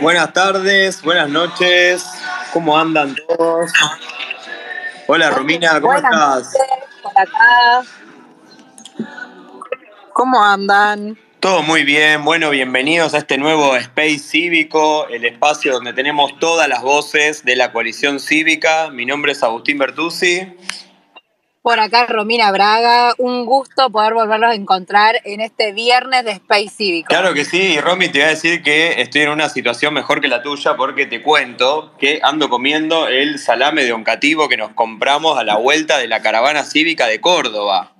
Buenas tardes, buenas noches. ¿Cómo andan todos? Hola Romina, ¿cómo Buenas estás? noches, por acá. ¿Cómo andan? Todo muy bien. Bueno, bienvenidos a este nuevo Space Cívico, el espacio donde tenemos todas las voces de la coalición cívica. Mi nombre es Agustín Bertuzzi. Por acá Romina Braga, un gusto poder volverlos a encontrar en este viernes de Space Cívico. Claro que sí, y Romy, te voy a decir que estoy en una situación mejor que la tuya porque te cuento que ando comiendo el salame de oncativo que nos compramos a la vuelta de la caravana cívica de Córdoba.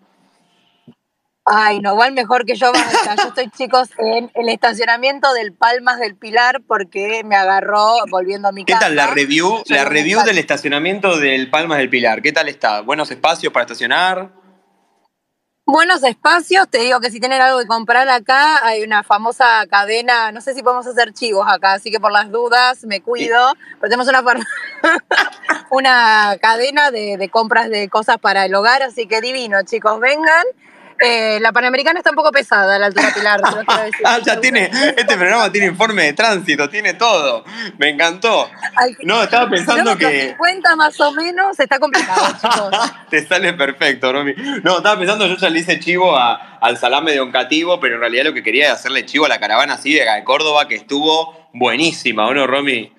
Ay, no, igual mejor que yo. basta. Yo estoy, chicos, en el estacionamiento del Palmas del Pilar porque me agarró volviendo a mi ¿Qué casa. tal la review? Yo La review del estacionamiento del Palmas del Pilar. ¿Qué tal está? ¿Buenos espacios para estacionar? Buenos espacios, te digo que si tienen algo que comprar acá, hay una famosa cadena, no sé si podemos hacer chivos acá, así que por las dudas me cuido, pero tenemos una, una cadena de, de compras de cosas para el hogar, así que divino, chicos, vengan. Eh, la Panamericana está un poco pesada, la altura pilar. te lo quiero decir. Ah, ya tiene, este programa tiene informe de tránsito, tiene todo. Me encantó. No, estaba pensando que 50 más o menos está complicado, chicos. te sale perfecto, Romy. No, estaba pensando, yo ya le hice chivo a- al salame de Oncativo, pero en realidad lo que quería era hacerle chivo a la caravana cívica de Córdoba, que estuvo buenísima, ¿o no, Romy?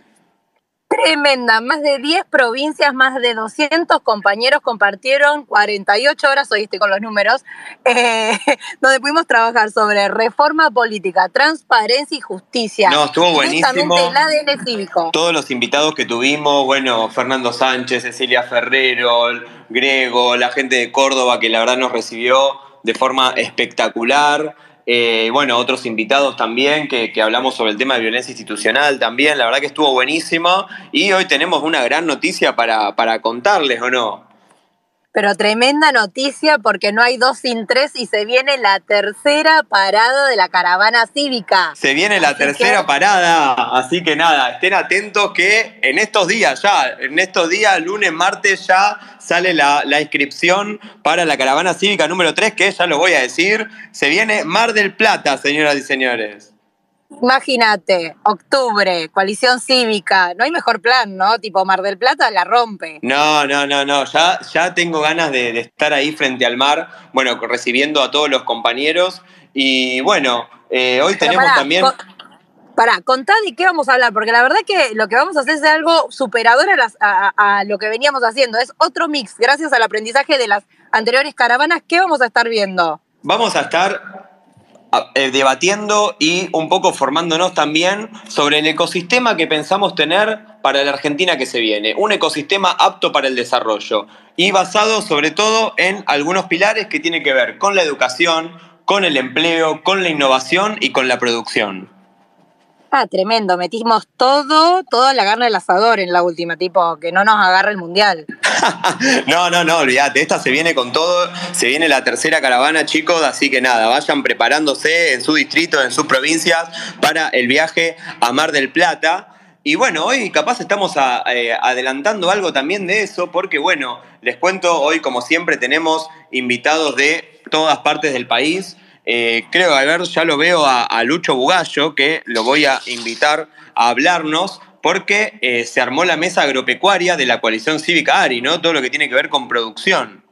Tremenda, más de 10 provincias, más de 200 compañeros compartieron 48 horas, estoy con los números, eh, donde pudimos trabajar sobre reforma política, transparencia y justicia. No, estuvo buenísimo. el ADN cívico. Todos los invitados que tuvimos, bueno, Fernando Sánchez, Cecilia Ferrero, Grego, la gente de Córdoba que la verdad nos recibió de forma espectacular. Eh, bueno, otros invitados también que, que hablamos sobre el tema de violencia institucional también. La verdad que estuvo buenísimo. Y hoy tenemos una gran noticia para, para contarles, ¿o no? Pero tremenda noticia porque no hay dos sin tres y se viene la tercera parada de la caravana cívica. Se viene la Así tercera que- parada, así que nada, estén atentos que en estos días ya, en estos días, lunes, martes ya sale la, la inscripción para la caravana cívica número 3, que ya lo voy a decir, se viene Mar del Plata, señoras y señores. Imagínate, octubre, coalición cívica, no hay mejor plan, ¿no? Tipo Mar del Plata la rompe. No, no, no, no, ya, ya tengo ganas de, de estar ahí frente al mar, bueno, recibiendo a todos los compañeros. Y bueno, eh, hoy Pero tenemos pará, también... pará, contá de qué vamos a hablar, porque la verdad que lo que vamos a hacer es algo superador a, las- a- a- a lo que veníamos haciendo. Es otro mix, gracias al aprendizaje de las anteriores caravanas. ¿Qué vamos a estar viendo? Vamos a estar debatiendo y un poco formándonos también sobre el ecosistema que pensamos tener para la Argentina que se viene. Un ecosistema apto para el desarrollo y basado sobre todo en algunos pilares que tienen que ver con la educación, con el empleo, con la innovación y con la producción. Ah, tremendo, metimos todo, en la carne del asador en la última, tipo, que no nos agarre el mundial. No, no, no, olvídate, esta se viene con todo, se viene la tercera caravana, chicos, así que nada, vayan preparándose en su distrito, en sus provincias, para el viaje a Mar del Plata. Y bueno, hoy capaz estamos eh, adelantando algo también de eso, porque bueno, les cuento, hoy como siempre tenemos invitados de todas partes del país. Eh, creo, a ver, ya lo veo a, a Lucho Bugallo, que lo voy a invitar a hablarnos, porque eh, se armó la mesa agropecuaria de la coalición cívica ARI, ¿no? Todo lo que tiene que ver con producción.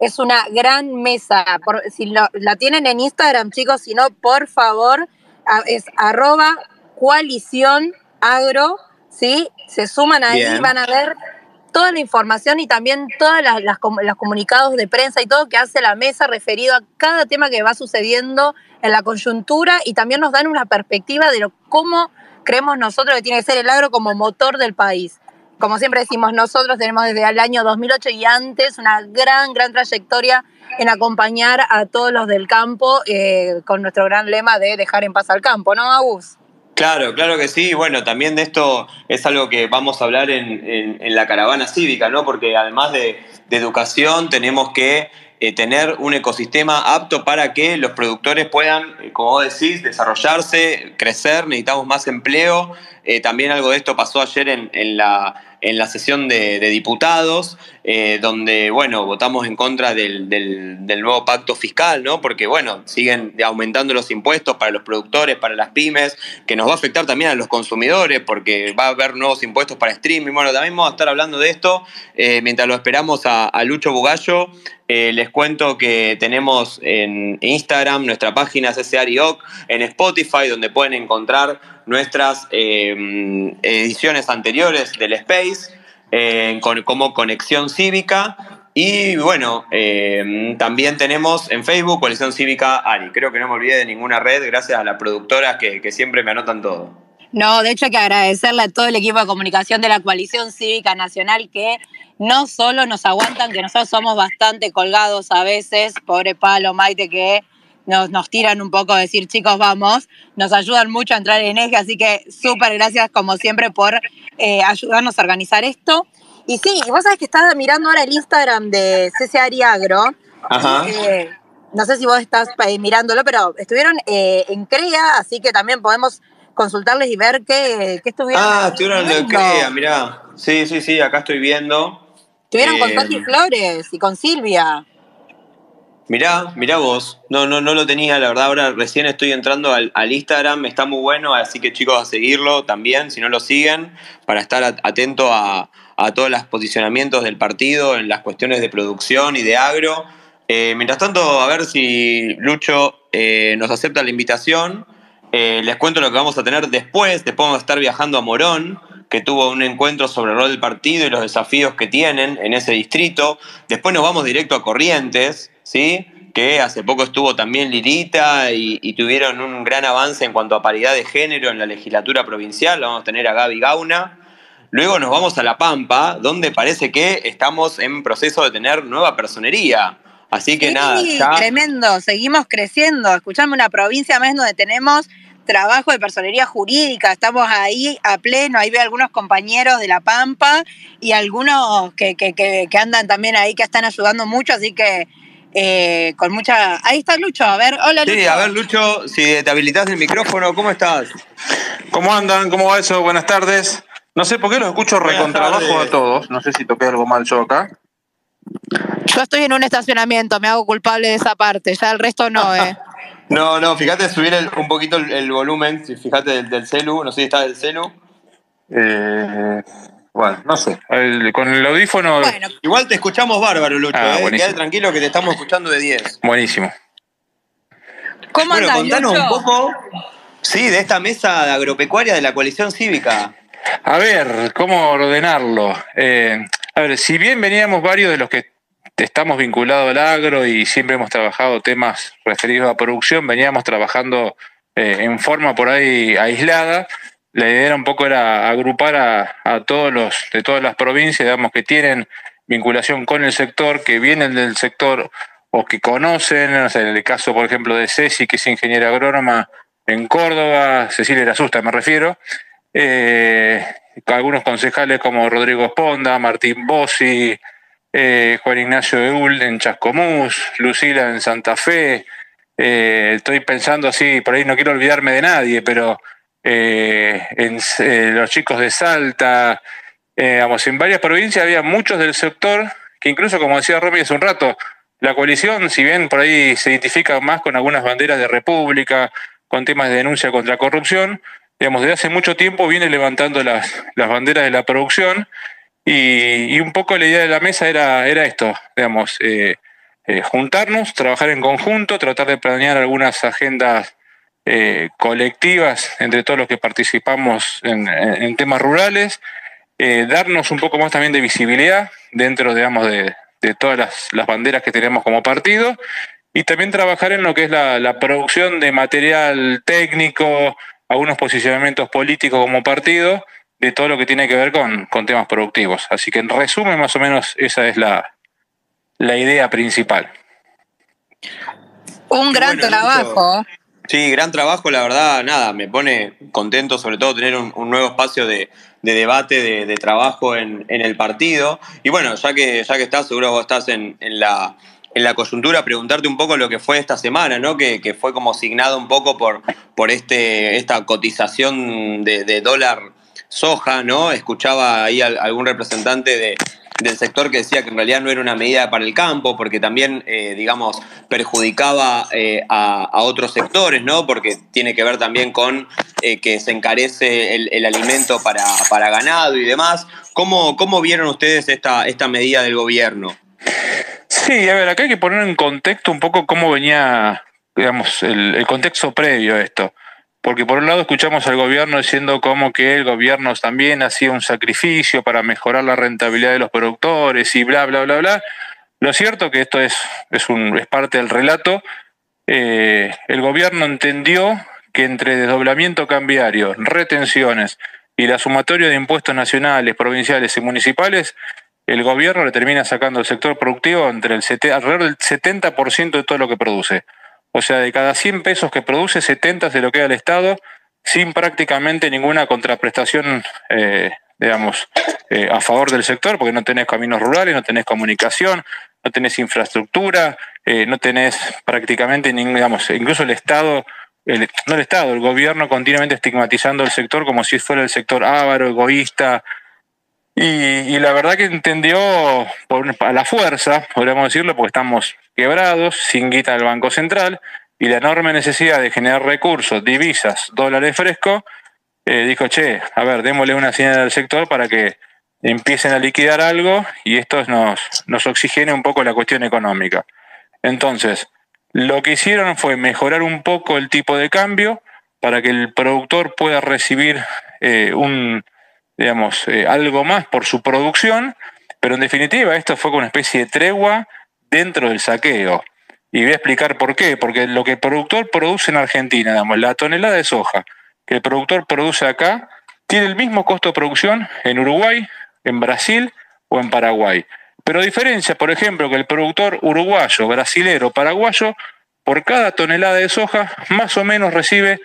Es una gran mesa. Por- si lo- la tienen en Instagram, chicos, si no, por favor, es arroba coalición agro, ¿sí? Se suman ahí, Bien. van a ver toda la información y también todos los comunicados de prensa y todo que hace la mesa referido a cada tema que va sucediendo en la coyuntura y también nos dan una perspectiva de lo, cómo creemos nosotros que tiene que ser el agro como motor del país. Como siempre decimos, nosotros tenemos desde el año 2008 y antes una gran, gran trayectoria en acompañar a todos los del campo eh, con nuestro gran lema de dejar en paz al campo, ¿no, Agus? Claro, claro que sí. Bueno, también de esto es algo que vamos a hablar en, en- en la caravana cívica, ¿no? Porque además de, educación tenemos que eh, tener un ecosistema apto para que los productores puedan, eh, como vos decís, desarrollarse, crecer, necesitamos más empleo. Eh, también algo de esto pasó ayer en, la, en la sesión de, diputados, eh, donde, bueno, votamos en contra del, nuevo pacto fiscal, ¿no? Porque, bueno, siguen aumentando los impuestos para los productores, para las pymes, que nos va a afectar también a los consumidores, porque va a haber nuevos impuestos para streaming. Bueno, también vamos a estar hablando de esto eh, mientras lo esperamos a, Lucho Bugallo. Les cuento que tenemos en Instagram nuestra página CCARIOC, en Spotify, donde pueden encontrar nuestras em, ediciones anteriores del Space, eh, como Conexión Cívica. Y bueno, em, también tenemos en Facebook Coalición Cívica Ari. Creo que no me olvidé de ninguna red, gracias a las productoras que, que siempre me anotan todo. No, de hecho hay que agradecerle a todo el equipo de comunicación de la Coalición Cívica Nacional que no solo nos aguantan, que nosotros somos bastante colgados a veces, pobre Palo, Maite, que nos, tiran un poco, decir chicos, vamos, nos ayudan mucho a entrar en eje, así que súper gracias como siempre por eh, ayudarnos a organizar esto. Y sí, vos sabés que estaba mirando ahora el Instagram de CC Agro. Ajá. Eh, no sé si vos estás eh, mirándolo, pero estuvieron en CREA, así que también podemos consultarles y ver qué, qué estuvieron. Ah, estuvieron en CREA, mirá. Sí, sí, sí, acá estoy viendo. Estuvieron con Tati Flores y con Silvia. Mirá, mirá vos. No, no, no lo tenía, la verdad. Ahora recién estoy entrando al, Instagram, está muy bueno, así que chicos a seguirlo también, si no lo siguen, para estar atento a, todos los posicionamientos del partido en las cuestiones de producción y de agro. Eh, mientras tanto, a ver si Lucho eh, nos acepta la invitación. Eh, les cuento lo que vamos a tener después. Después vamos a estar viajando a Morón, que tuvo un encuentro sobre el rol del partido y los desafíos que tienen en ese distrito. Después nos vamos directo a Corrientes, ¿sí? que hace poco estuvo también Lirita y, tuvieron un gran avance en cuanto a paridad de género en la legislatura provincial. Vamos a tener a Gaby Gauna. Luego nos vamos a La Pampa, donde parece que estamos en proceso de tener nueva personería. Así que nada. Ya... Tremendo, seguimos creciendo. Escuchame una provincia más donde tenemos trabajo de personería jurídica, estamos ahí a pleno, ahí veo algunos compañeros de La Pampa y algunos que, que, que andan también ahí que están ayudando mucho, así que eh, con mucha... Ahí está Lucho, a ver, hola Lucho. Sí, a ver Lucho, si te habilitas el micrófono, ¿cómo estás? ¿Cómo andan? ¿Cómo va eso? Buenas tardes. No sé por qué los escucho recontrabajo a todos, no sé si toqué algo mal yo acá. Yo estoy en un estacionamiento, me hago culpable de esa parte, ya el resto no, ¿eh? no, no, fíjate subir un poquito el, volumen, fíjate del, del, celu, no sé si está del celu. Eh, bueno, no sé. con el audífono. Igual te escuchamos bárbaro, Lucho. Ah, eh. Quédate tranquilo que te estamos escuchando de 10. Buenísimo. ¿Cómo bueno, contanos un poco, sí, de esta mesa de agropecuaria de la coalición cívica. A ver, ¿cómo ordenarlo? Eh, a ver, si bien veníamos varios de los que estamos vinculados al agro y siempre hemos trabajado temas referidos a producción, veníamos trabajando eh, en forma por ahí aislada. La idea un poco era agrupar a, todos los de todas las provincias, digamos, que tienen vinculación con el sector, que vienen del sector o que conocen, en el caso, por ejemplo, de Ceci, que es ingeniera agrónoma en Córdoba, Cecilia la Asusta me refiero, eh, algunos concejales como Rodrigo Esponda, Martín Bossi, eh, Juan Ignacio Eul en Chascomús, Lucila en Santa Fe, eh, estoy pensando así, por ahí no quiero olvidarme de nadie, pero eh, en, eh, los chicos de Salta, eh, en varias provincias había muchos del sector que incluso, como decía Romy hace un rato, la coalición, si bien por ahí se identifica más con algunas banderas de república, con temas de denuncia contra corrupción, digamos, desde hace mucho tiempo viene levantando las, las banderas de la producción y, un poco la idea de la mesa era, era esto, digamos, juntarnos, trabajar en conjunto, tratar de planear algunas agendas eh, colectivas entre todos los que participamos en, temas rurales, eh, darnos un poco más también de visibilidad dentro, digamos, de, todas las, banderas que tenemos como partido y también trabajar en lo que es la, producción de material técnico, algunos posicionamientos políticos como partido, de todo lo que tiene que ver con, temas productivos. Así que en resumen, más o menos, esa es la, idea principal. Un gran trabajo. Sí, gran trabajo, la verdad, nada, me pone contento sobre todo tener un, nuevo espacio de, debate, de, trabajo en, el partido. Y bueno, ya que, ya que estás, seguro vos estás en, la, en la coyuntura, preguntarte un poco lo que fue esta semana, ¿no? Que, fue como signado un poco por, por este, esta cotización de, dólar soja, ¿no? Escuchaba ahí algún representante de, del sector que decía que en realidad no era una medida para el campo, porque también, eh, digamos, perjudicaba eh, a, otros sectores, ¿no? Porque tiene que ver también con eh, que se encarece el, alimento para, para, ganado y demás. ¿Cómo, cómo vieron ustedes esta, esta medida del gobierno? Sí, a ver, acá hay que poner en contexto un poco cómo venía, digamos, el, el contexto previo a esto. Porque por un lado escuchamos al gobierno diciendo como que el gobierno también hacía un sacrificio para mejorar la rentabilidad de los productores y bla, bla, bla, bla. Lo cierto que esto es, es, un, es parte del relato. Eh, el gobierno entendió que entre desdoblamiento cambiario, retenciones y la sumatoria de impuestos nacionales, provinciales y municipales, el gobierno le termina sacando al sector productivo entre el alrededor del 70% de todo lo que produce. O sea, de cada 100 pesos que produce, 70 se lo queda el Estado sin prácticamente ninguna contraprestación, eh, digamos, eh, a favor del sector, porque no tenés caminos rurales, no tenés comunicación, no tenés infraestructura, eh, no tenés prácticamente ningún, digamos, incluso el Estado, no el Estado, el gobierno continuamente estigmatizando el sector como si fuera el sector ávaro, egoísta, y, la verdad que entendió por, a la fuerza, podríamos decirlo, porque estamos quebrados, sin guita del Banco Central, y la enorme necesidad de generar recursos, divisas, dólares frescos, eh, dijo, che, a ver, démosle una señal al sector para que empiecen a liquidar algo y esto nos, nos oxigene un poco la cuestión económica. Entonces, lo que hicieron fue mejorar un poco el tipo de cambio para que el productor pueda recibir eh, un digamos, eh, algo más por su producción, pero en definitiva esto fue como una especie de tregua dentro del saqueo. Y voy a explicar por qué, porque lo que el productor produce en Argentina, digamos, la tonelada de soja que el productor produce acá, tiene el mismo costo de producción en Uruguay, en Brasil o en Paraguay. Pero diferencia, por ejemplo, que el productor uruguayo, brasilero, paraguayo, por cada tonelada de soja, más o menos recibe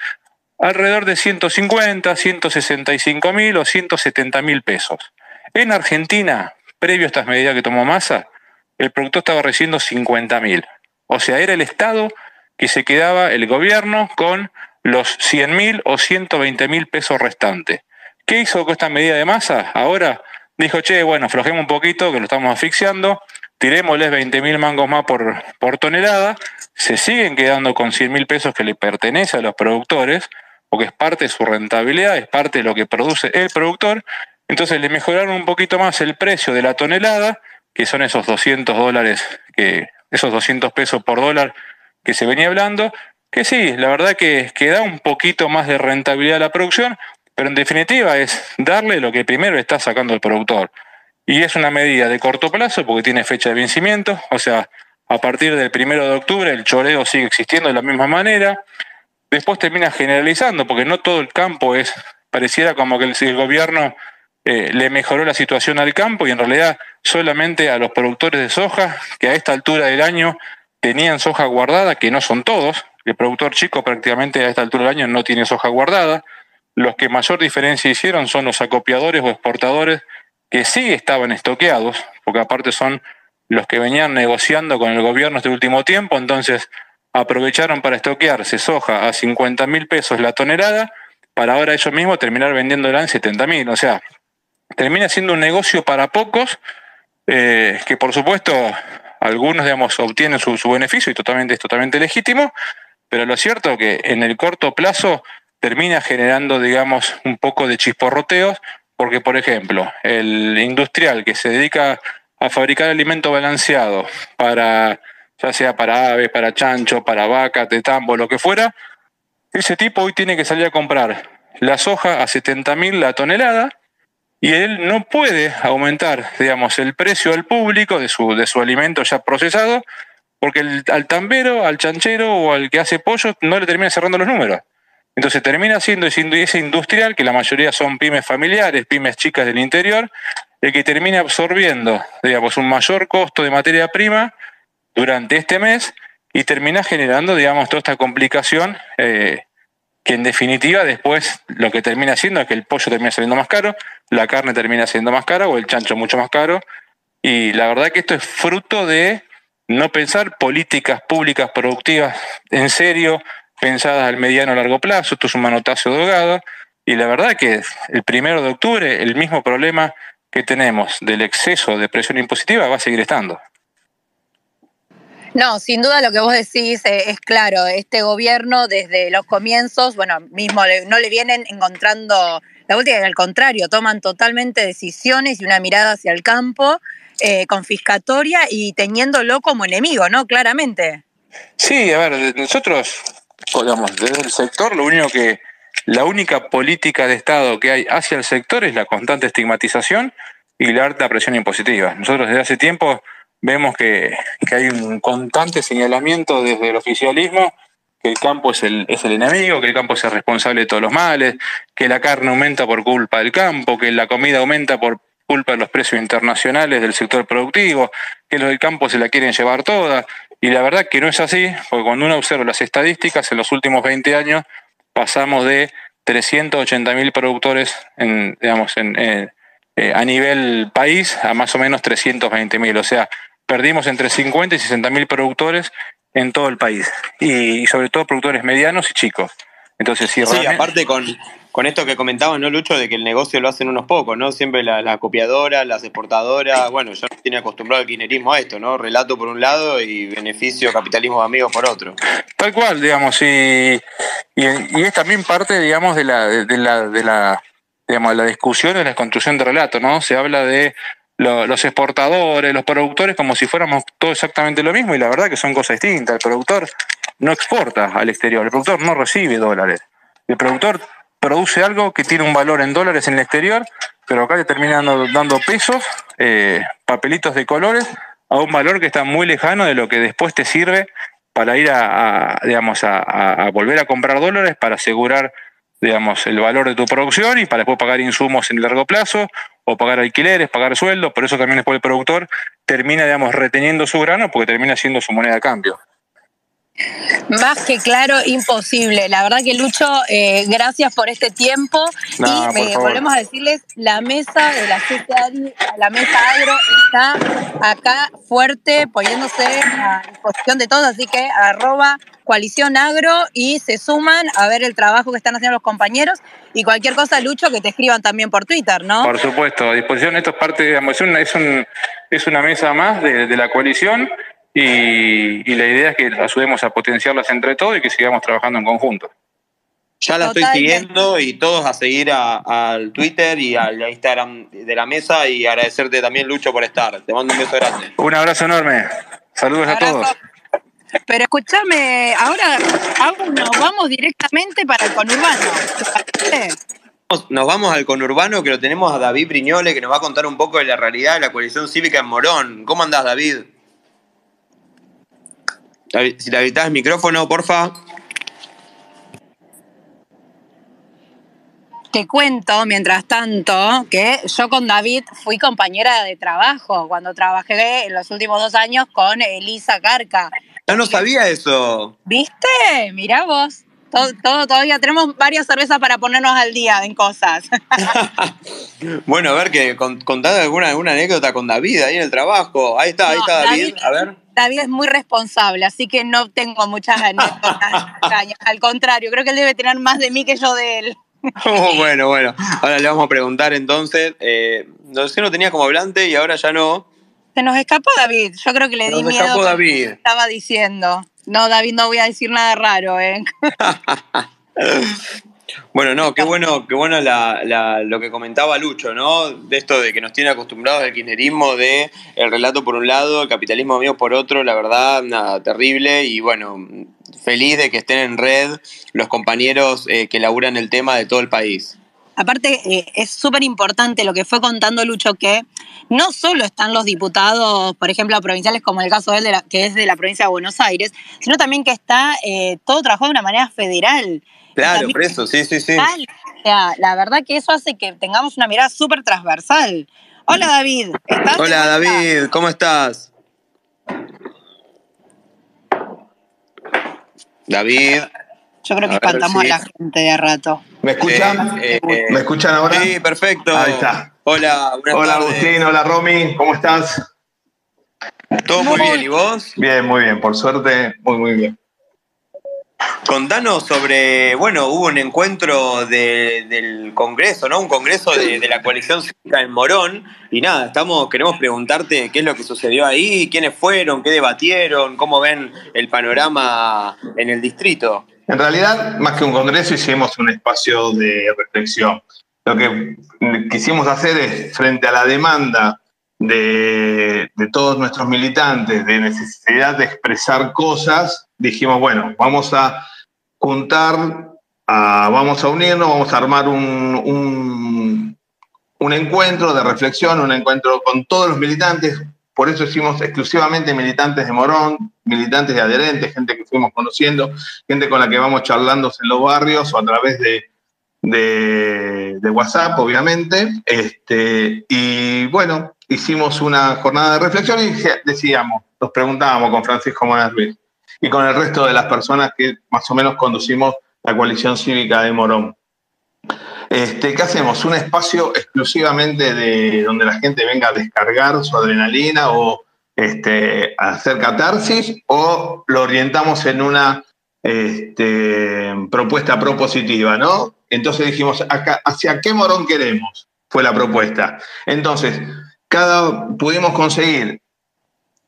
alrededor de 150, 165 mil o 170 mil pesos. En Argentina, previo a estas medidas que tomó Massa, el productor estaba recibiendo 50 mil. O sea, era el Estado que se quedaba el gobierno con los 100 mil o 120 mil pesos restantes. ¿Qué hizo con esta medida de masa? Ahora dijo, che, bueno, aflojemos un poquito, que lo estamos asfixiando, tirémosles 20 mil mangos más por, por tonelada, se siguen quedando con 100 mil pesos que le pertenece a los productores, porque es parte de su rentabilidad, es parte de lo que produce el productor. Entonces le mejoraron un poquito más el precio de la tonelada, que son esos 200 dólares, que, esos 200 pesos por dólar que se venía hablando, que sí, la verdad que, que da un poquito más de rentabilidad a la producción, pero en definitiva es darle lo que primero está sacando el productor. Y es una medida de corto plazo porque tiene fecha de vencimiento, o sea, a partir del primero de octubre el choreo sigue existiendo de la misma manera después termina generalizando, porque no todo el campo es, pareciera como que el, gobierno eh, le mejoró la situación al campo y en realidad solamente a los productores de soja, que a esta altura del año tenían soja guardada, que no son todos, el productor chico prácticamente a esta altura del año no tiene soja guardada, los que mayor diferencia hicieron son los acopiadores o exportadores que sí estaban estoqueados, porque aparte son los que venían negociando con el gobierno este último tiempo, entonces aprovecharon para estoquearse soja a 50 mil pesos la tonelada, para ahora ellos mismos terminar vendiéndola en 70 mil. O sea, termina siendo un negocio para pocos, eh, que por supuesto algunos digamos, obtienen su, beneficio y totalmente, es totalmente legítimo, pero lo cierto es que en el corto plazo termina generando digamos, un poco de chisporroteos, porque por ejemplo, el industrial que se dedica a fabricar alimento balanceado para ya sea para aves, para chancho, para vaca, tetambo, lo que fuera, ese tipo hoy tiene que salir a comprar la soja a 70 mil la tonelada y él no puede aumentar, digamos, el precio al público de su, de su alimento ya procesado porque al tambero, al chanchero o al que hace pollo no le termina cerrando los números. Entonces termina siendo ese industrial, que la mayoría son pymes familiares, pymes chicas del interior, el que termina absorbiendo, digamos, un mayor costo de materia prima durante este mes y termina generando, digamos, toda esta complicación eh, que en definitiva después lo que termina haciendo es que el pollo termina saliendo más caro, la carne termina siendo más cara o el chancho mucho más caro. Y la verdad que esto es fruto de no pensar políticas públicas productivas en serio, pensadas al mediano o largo plazo. Esto es un manotazo de Y la verdad que el primero de octubre el mismo problema que tenemos del exceso de presión impositiva va a seguir estando. No, sin duda lo que vos decís eh, es claro. Este gobierno desde los comienzos, bueno, mismo no le vienen encontrando la última, al contrario, toman totalmente decisiones y una mirada hacia el campo eh, confiscatoria y teniéndolo como enemigo, ¿no? Claramente. Sí, a ver, nosotros, digamos, desde el sector, lo único que, la única política de Estado que hay hacia el sector es la constante estigmatización y la alta presión impositiva. Nosotros desde hace tiempo vemos que, hay un constante señalamiento desde el oficialismo que el campo es el, es el enemigo, que el campo es el responsable de todos los males, que la carne aumenta por culpa del campo, que la comida aumenta por culpa de los precios internacionales del sector productivo, que los del campo se la quieren llevar toda. Y la verdad que no es así, porque cuando uno observa las estadísticas, en los últimos 20 años pasamos de 380.000 productores digamos, en, eh, a nivel país a más o menos 320.000. O sea, perdimos entre 50 y 60 mil productores en todo el país y, sobre todo productores medianos y chicos. Entonces, sí, aparte con, con esto que comentabas, ¿no, Lucho? De que el negocio lo hacen unos pocos, ¿no? Siempre la, la copiadora, las exportadoras, bueno, ya tiene acostumbrado el quinerismo a esto, ¿no? Relato por un lado y beneficio, capitalismo de amigos por otro. Tal cual, digamos, y, y, es también parte, digamos, de la, de la, de la, digamos, la discusión de la construcción de relato, ¿no? Se habla de los exportadores, los productores, como si fuéramos todo exactamente lo mismo, y la verdad que son cosas distintas. El productor no exporta al exterior, el productor no recibe dólares. El productor produce algo que tiene un valor en dólares en el exterior, pero acá le termina dando, pesos, eh, papelitos de colores, a un valor que está muy lejano de lo que después te sirve para ir a, digamos, a volver a comprar dólares para asegurar digamos, el valor de tu producción y para después pagar insumos en largo plazo o pagar alquileres, pagar sueldos, por eso también después el productor termina, digamos, reteniendo su grano porque termina siendo su moneda de cambio. Más que claro, imposible. La verdad que Lucho, eh, gracias por este tiempo. Y volvemos a decirles, la mesa de la la mesa agro está acá fuerte, poniéndose a disposición de todos, así que arroba coalición agro y se suman a ver el trabajo que están haciendo los compañeros. Y cualquier cosa, Lucho, que te escriban también por Twitter, ¿no? Por supuesto, a disposición, esto es parte, digamos, es una, es, un, es una mesa más de, de la coalición y, la idea es que ayudemos a potenciarlas entre todos y que sigamos trabajando en conjunto. Ya la estoy siguiendo y todos a seguir al Twitter y al Instagram de la mesa y agradecerte también, Lucho, por estar. Te mando un beso grande. Un abrazo enorme. Saludos a todos. Pero escúchame, ahora nos vamos directamente para el conurbano. Nos vamos al conurbano que lo tenemos a David Briñole que nos va a contar un poco de la realidad de la coalición cívica en Morón. ¿Cómo andás, David? Si le habilitas el micrófono, porfa. Te cuento, mientras tanto, que yo con David fui compañera de trabajo cuando trabajé en los últimos dos años con Elisa Carca. Ya no sabía eso. ¿Viste? Mirá vos. Todo, todavía tenemos varias cervezas para ponernos al día en cosas. bueno, a ver, que contad alguna, alguna anécdota con David ahí en el trabajo. Ahí está, ahí está David. A ver. David es muy responsable, así que no tengo muchas anécdotas. Al contrario, creo que él debe tener más de mí que yo de él. Oh, bueno, bueno. Ahora le vamos a preguntar entonces. Eh, no sé, no tenía como hablante y ahora ya no. Se nos escapó David. Yo creo que le di miedo. Escapó David. Estaba diciendo. No, David, no voy a decir nada raro, ¿eh? Bueno, no, qué bueno, qué bueno lo que comentaba Lucho, ¿no? De esto de que nos tiene acostumbrados el kirchnerismo, de el relato por un lado, el capitalismo mío por otro, la verdad, nada, terrible. Y bueno, feliz de que estén en red los compañeros eh, que laburan el tema de todo el país. Aparte, eh, es súper importante lo que fue contando Lucho, que no solo están los diputados, por ejemplo, provinciales, como el caso de él, que es de la provincia de Buenos Aires, sino también que está eh, todo trabajado de una manera federal. Claro, por eso, sí, sí, sí. la verdad que eso hace que tengamos una mirada súper transversal. Hola David. Hola David, ¿cómo estás? David. Yo creo que espantamos a la gente de rato. ¿Me escuchan? Eh, eh, ¿Me escuchan ahora? Sí, perfecto. Ahí está. Hola, Hola Agustín, hola Romy, ¿cómo estás? Todo muy bien, ¿y vos? Bien, muy bien, por suerte, muy, muy bien. Contanos sobre, bueno, hubo un encuentro del Congreso, ¿no? Un congreso de, la coalición cívica en Morón. Y nada, estamos, queremos preguntarte qué es lo que sucedió ahí, quiénes fueron, qué debatieron, cómo ven el panorama en el distrito. En realidad, más que un congreso, hicimos un espacio de reflexión. Lo que quisimos hacer es, frente a la demanda de, todos nuestros militantes, de necesidad de expresar cosas, dijimos, bueno, vamos a juntar, vamos a unirnos, vamos a armar un, un, encuentro de reflexión, un encuentro con todos los militantes, por eso hicimos exclusivamente militantes de Morón, militantes de adherentes, gente que fuimos conociendo, gente con la que vamos charlando en los barrios o a través de, WhatsApp, obviamente. Este, y bueno, hicimos una jornada de reflexión y decíamos, nos preguntábamos con Francisco Monas y con el resto de las personas que más o menos conducimos la coalición cívica de Morón. Este, ¿Qué hacemos? ¿Un espacio exclusivamente de donde la gente venga a descargar su adrenalina o este, hacer catarsis? ¿O lo orientamos en una este, propuesta propositiva, ¿no? Entonces dijimos, ¿hacia qué morón queremos? Fue la propuesta. Entonces, cada, pudimos conseguir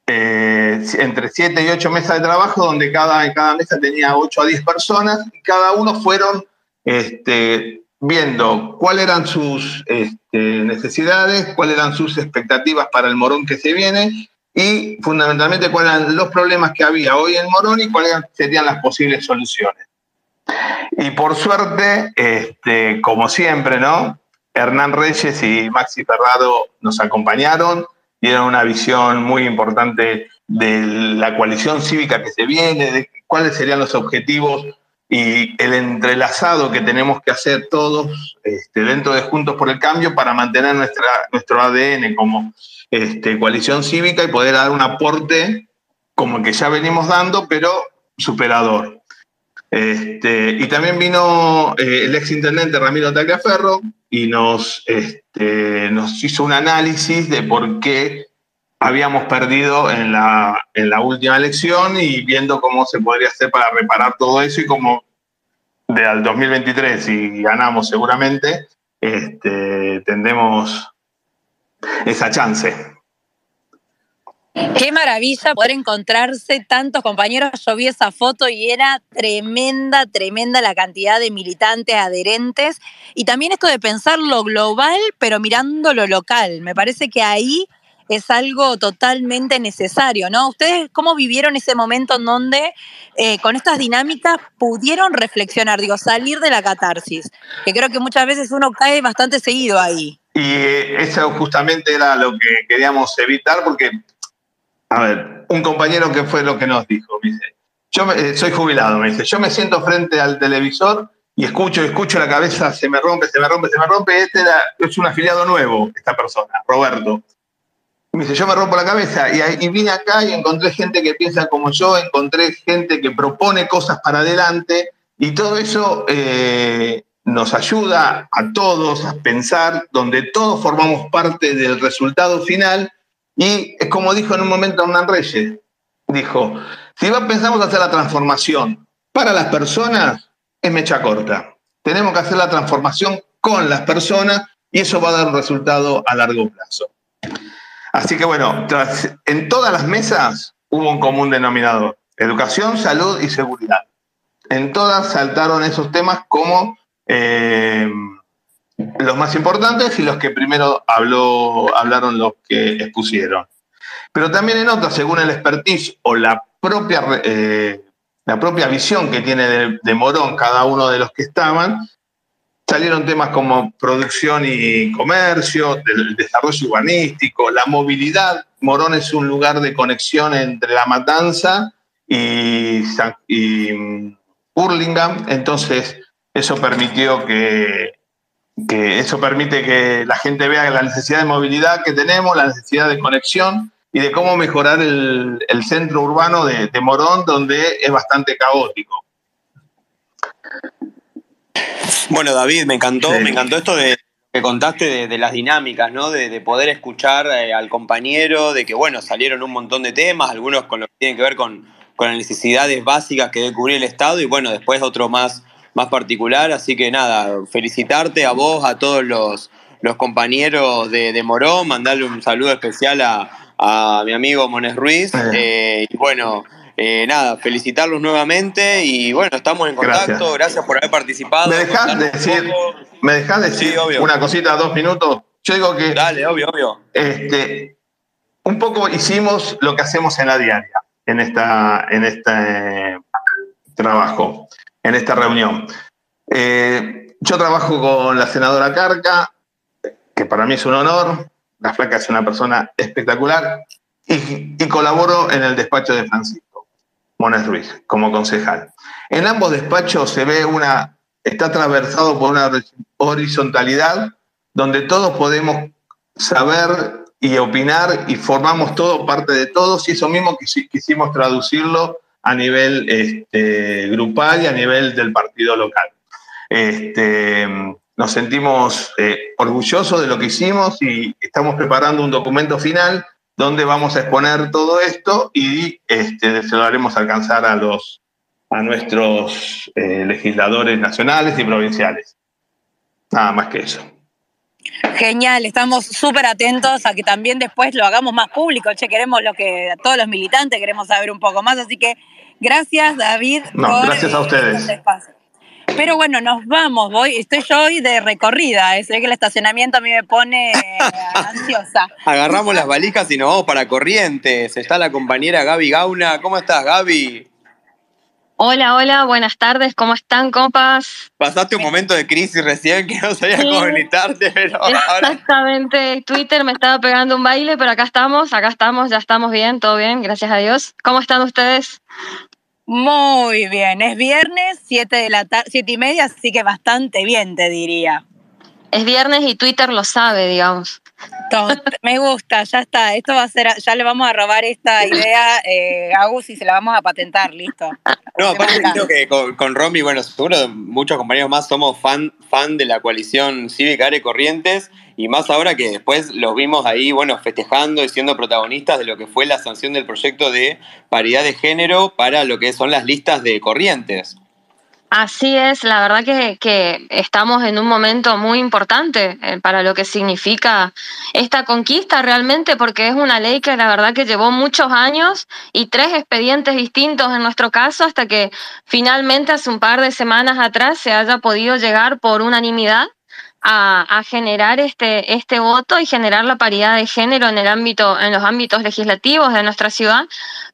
eh, entre 7 y 8 mesas de trabajo, donde cada, cada mesa tenía 8 a 10 personas, y cada uno fueron este, viendo cuáles eran sus este, necesidades, cuáles eran sus expectativas para el morón que se viene, y fundamentalmente cuáles eran los problemas que había hoy en Morón y cuáles serían las posibles soluciones. Y por suerte, este, como siempre, ¿no? Hernán Reyes y Maxi Ferrado nos acompañaron, dieron una visión muy importante de la coalición cívica que se viene, de cuáles serían los objetivos y el entrelazado que tenemos que hacer todos este, dentro de Juntos por el Cambio para mantener nuestra, nuestro ADN como este, coalición cívica y poder dar un aporte como el que ya venimos dando, pero superador. Este, y también vino eh, el ex intendente Ramiro Tagliaferro y nos, este, nos hizo un análisis de por qué habíamos perdido en la, en la última elección y viendo cómo se podría hacer para reparar todo eso y cómo de al 2023, si ganamos seguramente, este, tendremos esa chance. Qué maravilla poder encontrarse tantos compañeros. Yo vi esa foto y era tremenda, tremenda la cantidad de militantes, adherentes. Y también esto de pensar lo global, pero mirando lo local. Me parece que ahí es algo totalmente necesario, ¿no? ¿Ustedes cómo vivieron ese momento en donde eh, con estas dinámicas pudieron reflexionar, digo, salir de la catarsis? Que creo que muchas veces uno cae bastante seguido ahí. Y eso justamente era lo que queríamos evitar porque a ver, un compañero que fue lo que nos dijo, me dice, yo eh, soy jubilado, me dice, yo me siento frente al televisor y escucho, escucho la cabeza, se me rompe, se me rompe, se me rompe, este es un afiliado nuevo, esta persona, Roberto. Me dice, yo me rompo la cabeza y, vine acá y encontré gente que piensa como yo, encontré gente que propone cosas para adelante y todo eso eh, nos ayuda a todos a pensar, donde todos formamos parte del resultado final y es como dijo en un momento Hernán Reyes, dijo, si pensamos hacer la transformación para las personas, es mecha corta. Tenemos que hacer la transformación con las personas y eso va a dar un resultado a largo plazo. Así que bueno, en todas las mesas hubo un común denominador, educación, salud y seguridad. En todas saltaron esos temas como eh, los más importantes y los que primero habló, hablaron los que expusieron. Pero también en otras, según el expertise o la propia, eh, la propia visión que tiene de, Morón cada uno de los que estaban, salieron temas como producción y comercio, el desarrollo urbanístico, la movilidad. Morón es un lugar de conexión entre La Matanza y, y mm, Burlingame, entonces eso permitió que eso permite que la gente vea la necesidad de movilidad que tenemos, la necesidad de conexión y de cómo mejorar el, centro urbano de, Morón, donde es bastante caótico. Bueno, David, me encantó, me encantó esto de que contaste de, las dinámicas, ¿no? De, poder escuchar eh, al compañero, de que, bueno, salieron un montón de temas, algunos con lo que tienen que ver con, con las necesidades básicas que debe cubrir el Estado y bueno, después otro más, más particular. Así que nada, felicitarte a vos, a todos los, los compañeros de, de Morón, mandarle un saludo especial a, a mi amigo Mones Ruiz. Eh, y bueno, eh, nada, felicitarlos nuevamente y bueno, estamos en contacto. Gracias, por haber participado. ¿Me dejás decir, ¿me dejás decir una cosita, dos minutos? Yo digo que. Dale, obvio, obvio. Este, un poco hicimos lo que hacemos en la diaria, en, esta, en este trabajo, en esta reunión. Eh, yo trabajo con la senadora Carca, que para mí es un honor. La flaca es una persona espectacular. Y, y colaboro en el despacho de Francisco Mones Ruiz como concejal. En ambos despachos se ve una, está atravesado por una horizontalidad donde todos podemos saber y opinar y formamos todo parte de todos y eso mismo quisimos traducirlo a nivel este, grupal y a nivel del partido local. Este, nos sentimos eh, orgullosos de lo que hicimos y estamos preparando un documento final donde vamos a exponer todo esto y este, se lo haremos alcanzar a, los, a nuestros eh, legisladores nacionales y provinciales. Nada más que eso. Genial, estamos súper atentos a que también después lo hagamos más público. Che, queremos lo que todos los militantes queremos saber un poco más. Así que gracias, David. No, gracias a ustedes. Pero bueno, nos vamos. Voy, estoy yo hoy de recorrida. ¿eh? Sé que el estacionamiento a mí me pone eh, ansiosa. Agarramos las valijas y nos vamos para Corrientes. Está la compañera Gaby Gauna. ¿Cómo estás, Gaby? Hola, hola, buenas tardes, ¿cómo están, compas? Pasaste un momento de crisis recién que no sabía cómo gritarte, pero Exactamente, Twitter me estaba pegando un baile, pero acá estamos, acá estamos, ya estamos bien, todo bien, gracias a Dios. ¿Cómo están ustedes? Muy bien, es viernes, siete de la tarde, siete y media, así que bastante bien, te diría. Es viernes y Twitter lo sabe, digamos. Me gusta, ya está. Esto va a ser, ya le vamos a robar esta idea eh, a Gus y se la vamos a patentar, listo. No, aparte creo que con, con, Romy, bueno, seguro muchos compañeros más somos fan, fan de la coalición cívica Are Corrientes y más ahora que después los vimos ahí, bueno, festejando y siendo protagonistas de lo que fue la sanción del proyecto de paridad de género para lo que son las listas de Corrientes. Así es, la verdad que, estamos en un momento muy importante eh, para lo que significa esta conquista realmente, porque es una ley que la verdad que llevó muchos años y tres expedientes distintos en nuestro caso hasta que finalmente hace un par de semanas atrás se haya podido llegar por unanimidad a, generar este, este voto y generar la paridad de género en el ámbito, en los ámbitos legislativos de nuestra ciudad,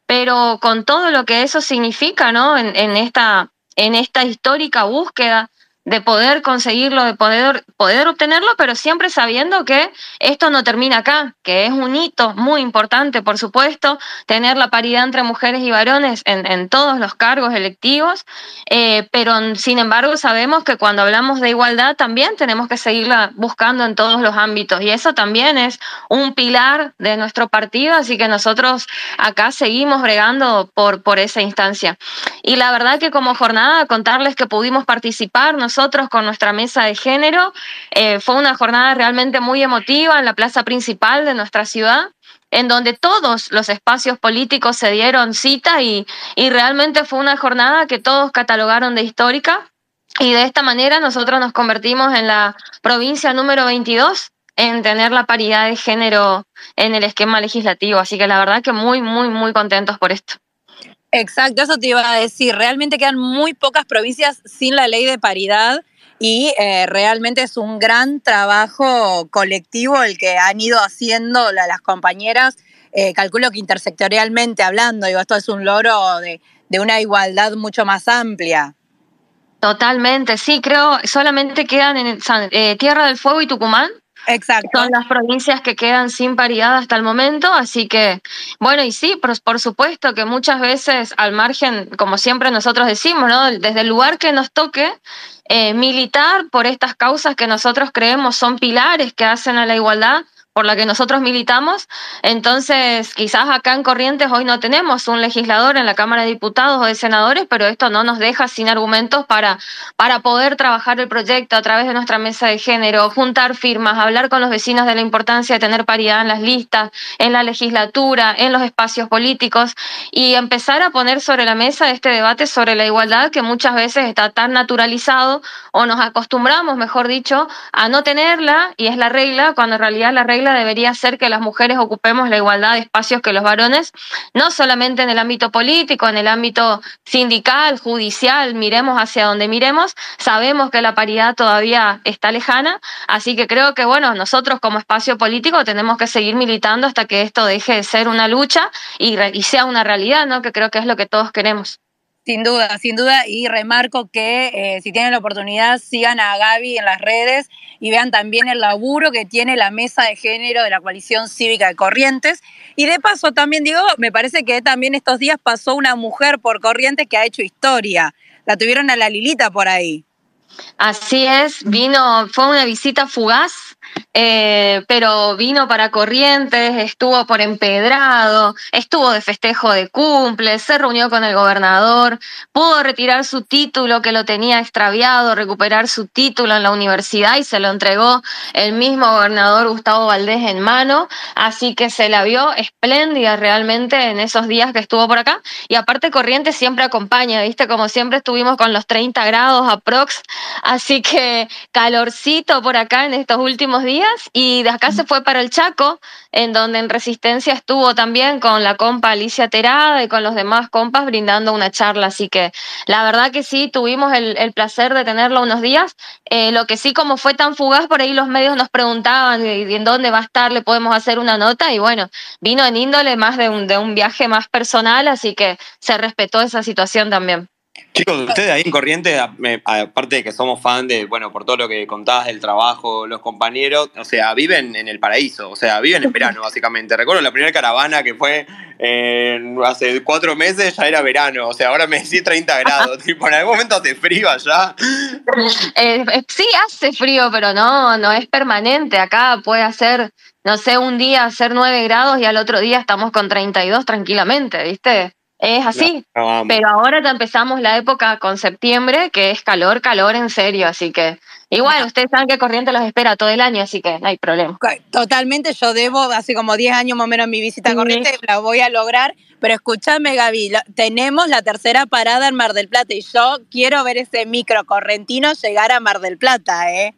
pero con todo lo que eso significa, ¿no? en esta en esta histórica búsqueda de poder conseguirlo, de poder, poder obtenerlo, pero siempre sabiendo que esto no termina acá, que es un hito muy importante, por supuesto, tener la paridad entre mujeres y varones en, en todos los cargos electivos, eh, pero sin embargo sabemos que cuando hablamos de igualdad también tenemos que seguirla buscando en todos los ámbitos y eso también es un pilar de nuestro partido, así que nosotros acá seguimos bregando por, por esa instancia. Y la verdad que como jornada, contarles que pudimos participar, nosotros con nuestra mesa de género. Eh, fue una jornada realmente muy emotiva en la plaza principal de nuestra ciudad en donde todos los espacios políticos se dieron cita y, y realmente fue una jornada que todos catalogaron de histórica y de esta manera nosotros nos convertimos en la provincia número 22 en tener la paridad de género en el esquema legislativo. Así que la verdad que muy, muy, muy contentos por esto. Exacto, eso te iba a decir. Realmente quedan muy pocas provincias sin la ley de paridad y eh, realmente es un gran trabajo colectivo el que han ido haciendo las compañeras. Eh, calculo que intersectorialmente hablando, digo, esto es un logro de, una igualdad mucho más amplia. Totalmente, sí, creo solamente quedan en eh, Tierra del Fuego y Tucumán Exacto. Son las provincias que quedan sin paridad hasta el momento, así que, bueno, y sí, por, por, supuesto que muchas veces al margen, como siempre nosotros decimos, ¿no? Desde el lugar que nos toque, eh, militar por estas causas que nosotros creemos son pilares que hacen a la igualdad, por la que nosotros militamos. Entonces, quizás acá en Corrientes hoy no tenemos un legislador en la Cámara de Diputados o de senadores, pero esto no nos deja sin argumentos para, para poder trabajar el proyecto a través de nuestra mesa de género, juntar firmas, hablar con los vecinos de la importancia de tener paridad en las listas, en la legislatura, en los espacios políticos y empezar a poner sobre la mesa este debate sobre la igualdad que muchas veces está tan naturalizado o nos acostumbramos, mejor dicho, a no tenerla y es la regla, cuando en realidad la regla debería ser que las mujeres ocupemos la igualdad de espacios que los varones, no solamente en el ámbito político, en el ámbito sindical, judicial, miremos hacia donde miremos, sabemos que la paridad todavía está lejana, así que creo que bueno, nosotros como espacio político tenemos que seguir militando hasta que esto deje de ser una lucha y, y sea una realidad, ¿no? Que creo que es lo que todos queremos. Sin duda, sin duda, y remarco que eh, si tienen la oportunidad sigan a Gaby en las redes y vean también el laburo que tiene la mesa de género de la coalición cívica de Corrientes. Y de paso también digo, me parece que también estos días pasó una mujer por Corrientes que ha hecho historia. La tuvieron a la Lilita por ahí. Así es, vino, fue una visita fugaz eh, pero vino para Corrientes, estuvo por Empedrado, estuvo de festejo de cumple, se reunió con el gobernador, pudo retirar su título que lo tenía extraviado, recuperar su título en la universidad y se lo entregó el mismo gobernador Gustavo Valdés en mano, así que se la vio espléndida realmente en esos días que estuvo por acá. Y aparte Corrientes siempre acompaña, viste, como siempre estuvimos con los 30 grados aprox, así que calorcito por acá en estos últimos días y de acá se fue para el Chaco, en donde en Resistencia estuvo también con la compa Alicia Terada y con los demás compas brindando una charla. Así que la verdad que sí, tuvimos el, placer de tenerlo unos días. Eh, lo que sí, como fue tan fugaz, por ahí los medios nos preguntaban en dónde va a estar, le podemos hacer una nota y bueno, vino en índole más de un, de un viaje más personal, así que se respetó esa situación también. Chicos, ustedes ahí en Corrientes, aparte de que somos fan de, bueno, por todo lo que contabas del trabajo, los compañeros, o sea, viven en el paraíso, o sea, viven en verano, básicamente. Recuerdo la primera caravana que fue hace cuatro meses, ya era verano, o sea, ahora me decís 30 grados, tipo, en algún momento hace frío allá. Eh, eh, sí, hace frío, pero no, no es permanente. Acá puede hacer, no sé, un día hacer 9 grados y al otro día estamos con 32 tranquilamente, ¿viste? Es así. pero ahora ya empezamos la época con septiembre, que es calor, calor en serio, así que igual, ustedes saben que Corriente los espera todo el año, así que no hay problema. Totalmente, yo debo, hace como 10 años más o menos mi visita a Corriente, la voy a lograr, pero escúchame Gaby, tenemos la tercera parada en Mar del Plata y yo quiero ver ese micro correntino llegar a Mar del Plata, ¿eh?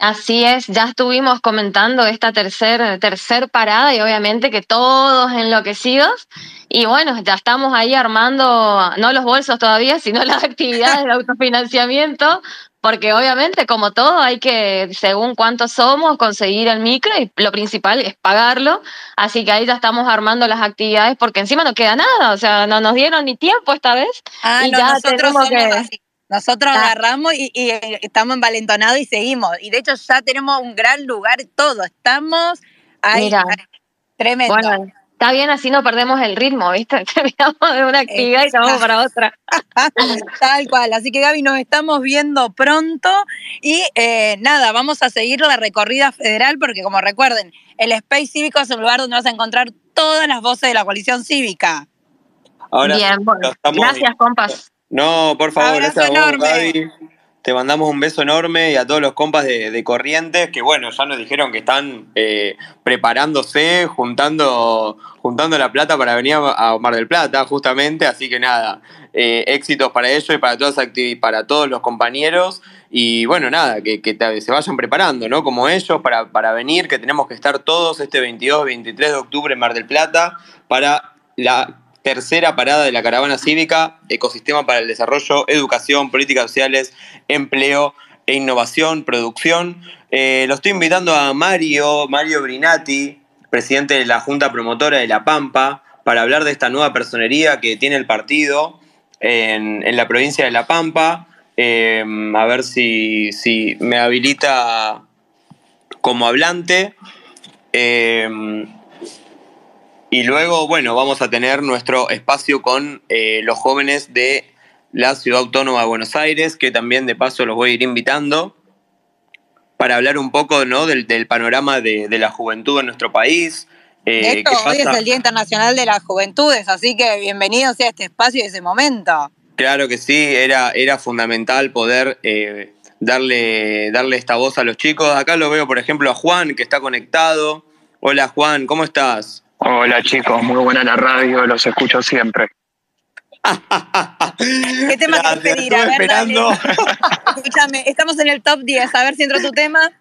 Así es, ya estuvimos comentando esta tercer, tercer parada y obviamente que todos enloquecidos. Y bueno, ya estamos ahí armando, no los bolsos todavía, sino las actividades de autofinanciamiento, porque obviamente como todo hay que, según cuántos somos, conseguir el micro y lo principal es pagarlo. Así que ahí ya estamos armando las actividades porque encima no queda nada, o sea, no nos dieron ni tiempo esta vez. Ah, y ya tenemos que... Nosotros agarramos y, eh, estamos envalentonados y seguimos. Y de hecho ya tenemos un gran lugar todo. Estamos ahí. tremendo. Bueno, está bien, así no perdemos el ritmo, ¿viste? Terminamos de una actividad y vamos para otra. Tal cual. Así que Gaby, nos estamos viendo pronto. Y eh, nada, vamos a seguir la recorrida federal porque como recuerden, el Space Cívico es un lugar donde vas a encontrar todas las voces de la coalición cívica. Bien, bueno, gracias, compas. No, por favor, gracias a Gaby. Te mandamos un beso enorme y a todos los compas de, Corrientes que, bueno, ya nos dijeron que están eh, preparándose, juntando, juntando la plata para venir a Mar del Plata, justamente. Así que nada, eh, éxitos para ellos y para, todas, para todos los compañeros. Y bueno, nada, que, se vayan preparando, ¿no? Como ellos, para, para venir, que tenemos que estar todos este 22, 23 de octubre en Mar del Plata para la tercera parada de la caravana cívica, ecosistema para el desarrollo, educación, políticas sociales, empleo e innovación, producción. Eh, lo estoy invitando a Mario, Mario Brinati, presidente de la Junta Promotora de La Pampa, para hablar de esta nueva personería que tiene el partido en, la provincia de La Pampa. Eh, a ver si, si, me habilita como hablante. Eh, y luego, bueno, vamos a tener nuestro espacio con eh, los jóvenes de la Ciudad Autónoma de Buenos Aires, que también de paso los voy a ir invitando para hablar un poco ¿no? del, del panorama de, de, la juventud en nuestro país. Eh, Esto, hoy es el Día Internacional de las Juventudes, así que bienvenidos a este espacio y ese momento. Claro que sí, era, era fundamental poder eh, darle, darle esta voz a los chicos. Acá lo veo, por ejemplo, a Juan, que está conectado. Hola Juan, ¿cómo estás? Hola chicos, muy buena la radio, los escucho siempre. ¿Qué tema quieres pedir? A ver, esperando. Escúchame, estamos en el top 10, a ver si entra tu tema.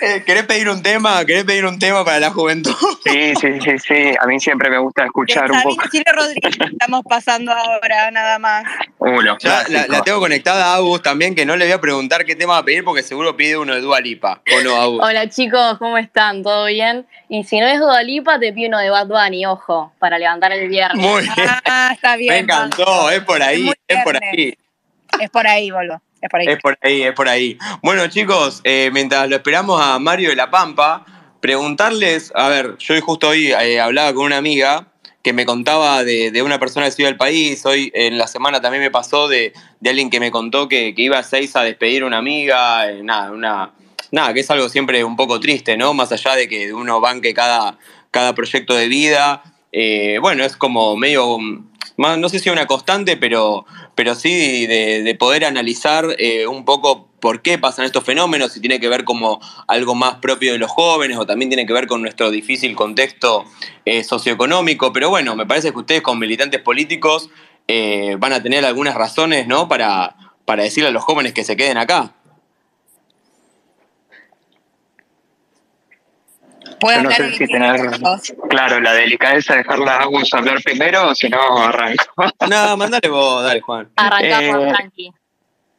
Eh, ¿Querés pedir un tema? ¿Querés pedir un tema para la juventud? Sí, sí, sí, sí. A mí siempre me gusta escuchar un poco. Chile Rodríguez estamos pasando ahora, nada más. Uno. Ya, la, tengo conectada a Agus también, que no le voy a preguntar qué tema va a pedir porque seguro pide uno de Dua Lipa. ¿O no, Agus? Hola chicos, ¿cómo están? ¿Todo bien? Y si no es Dua Lipa, te pido uno de Bad Bunny, ojo, para levantar el viernes. Muy bien. Ah, está bien. Me encantó, es por ahí, es, por ahí. Es por ahí, Volvo. Es por ahí. Es por ahí, es por ahí. Bueno, chicos, eh, mientras lo esperamos a Mario de La Pampa, preguntarles, a ver, yo justo hoy eh, hablaba con una amiga que me contaba de, una persona que se iba al país, hoy en la semana también me pasó de, alguien que me contó que, iba a Seis a despedir a una amiga, eh, nada, una, nada, que es algo siempre un poco triste, ¿no? Más allá de que uno banque cada, cada proyecto de vida, bueno, es como medio no sé si una constante, pero, pero sí de, poder analizar eh, un poco por qué pasan estos fenómenos, si tiene que ver como algo más propio de los jóvenes o también tiene que ver con nuestro difícil contexto eh, socioeconómico. Pero bueno, me parece que ustedes con militantes políticos eh, van a tener algunas razones ¿no? para, para decirle a los jóvenes que se queden acá. Yo no sé si tener, claro, la delicadeza de dejar las aguas hablar primero o si no, arranco. No, mandale vos, dale, Juan. Arrancamos, eh, tranqui.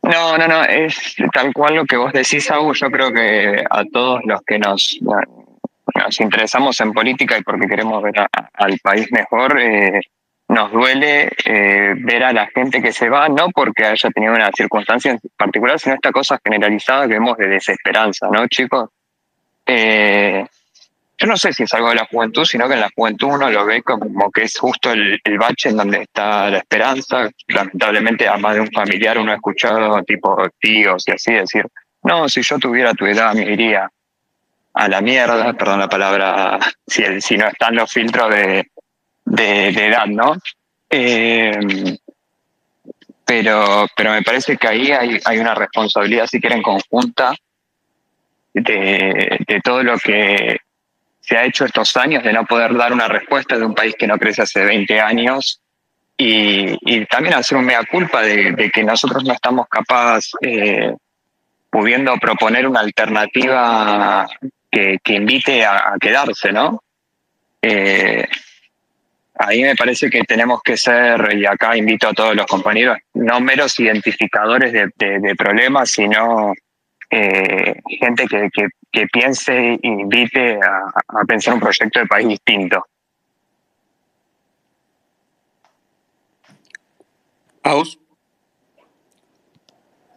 No, no, no, es tal cual lo que vos decís, Agus. Yo creo que a todos los que nos, nos interesamos en política y porque queremos ver al país mejor, eh, nos duele eh, ver a la gente que se va, no porque haya tenido una circunstancia en particular, sino esta cosa generalizada que vemos de desesperanza, ¿no, chicos? Eh, yo no sé si es algo de la juventud, sino que en la juventud uno lo ve como que es justo el, bache en donde está la esperanza. Lamentablemente, a más de un familiar uno ha escuchado tipo tíos y así decir, no, si yo tuviera tu edad me iría a la mierda, perdón la palabra, si, no están los filtros de, de, edad, ¿no? Eh, pero, pero me parece que ahí hay, hay una responsabilidad, si quieren, conjunta de, de todo lo que se ha hecho estos años de no poder dar una respuesta de un país que no crece hace 20 años y, también hacer un mea culpa de, que nosotros no estamos capaces, eh, pudiendo proponer una alternativa que, invite a, quedarse, ¿no? Eh, ahí me parece que tenemos que ser, y acá invito a todos los compañeros, no meros identificadores de problemas, sino eh, gente que, que, piense e invite a, pensar un proyecto de país distinto.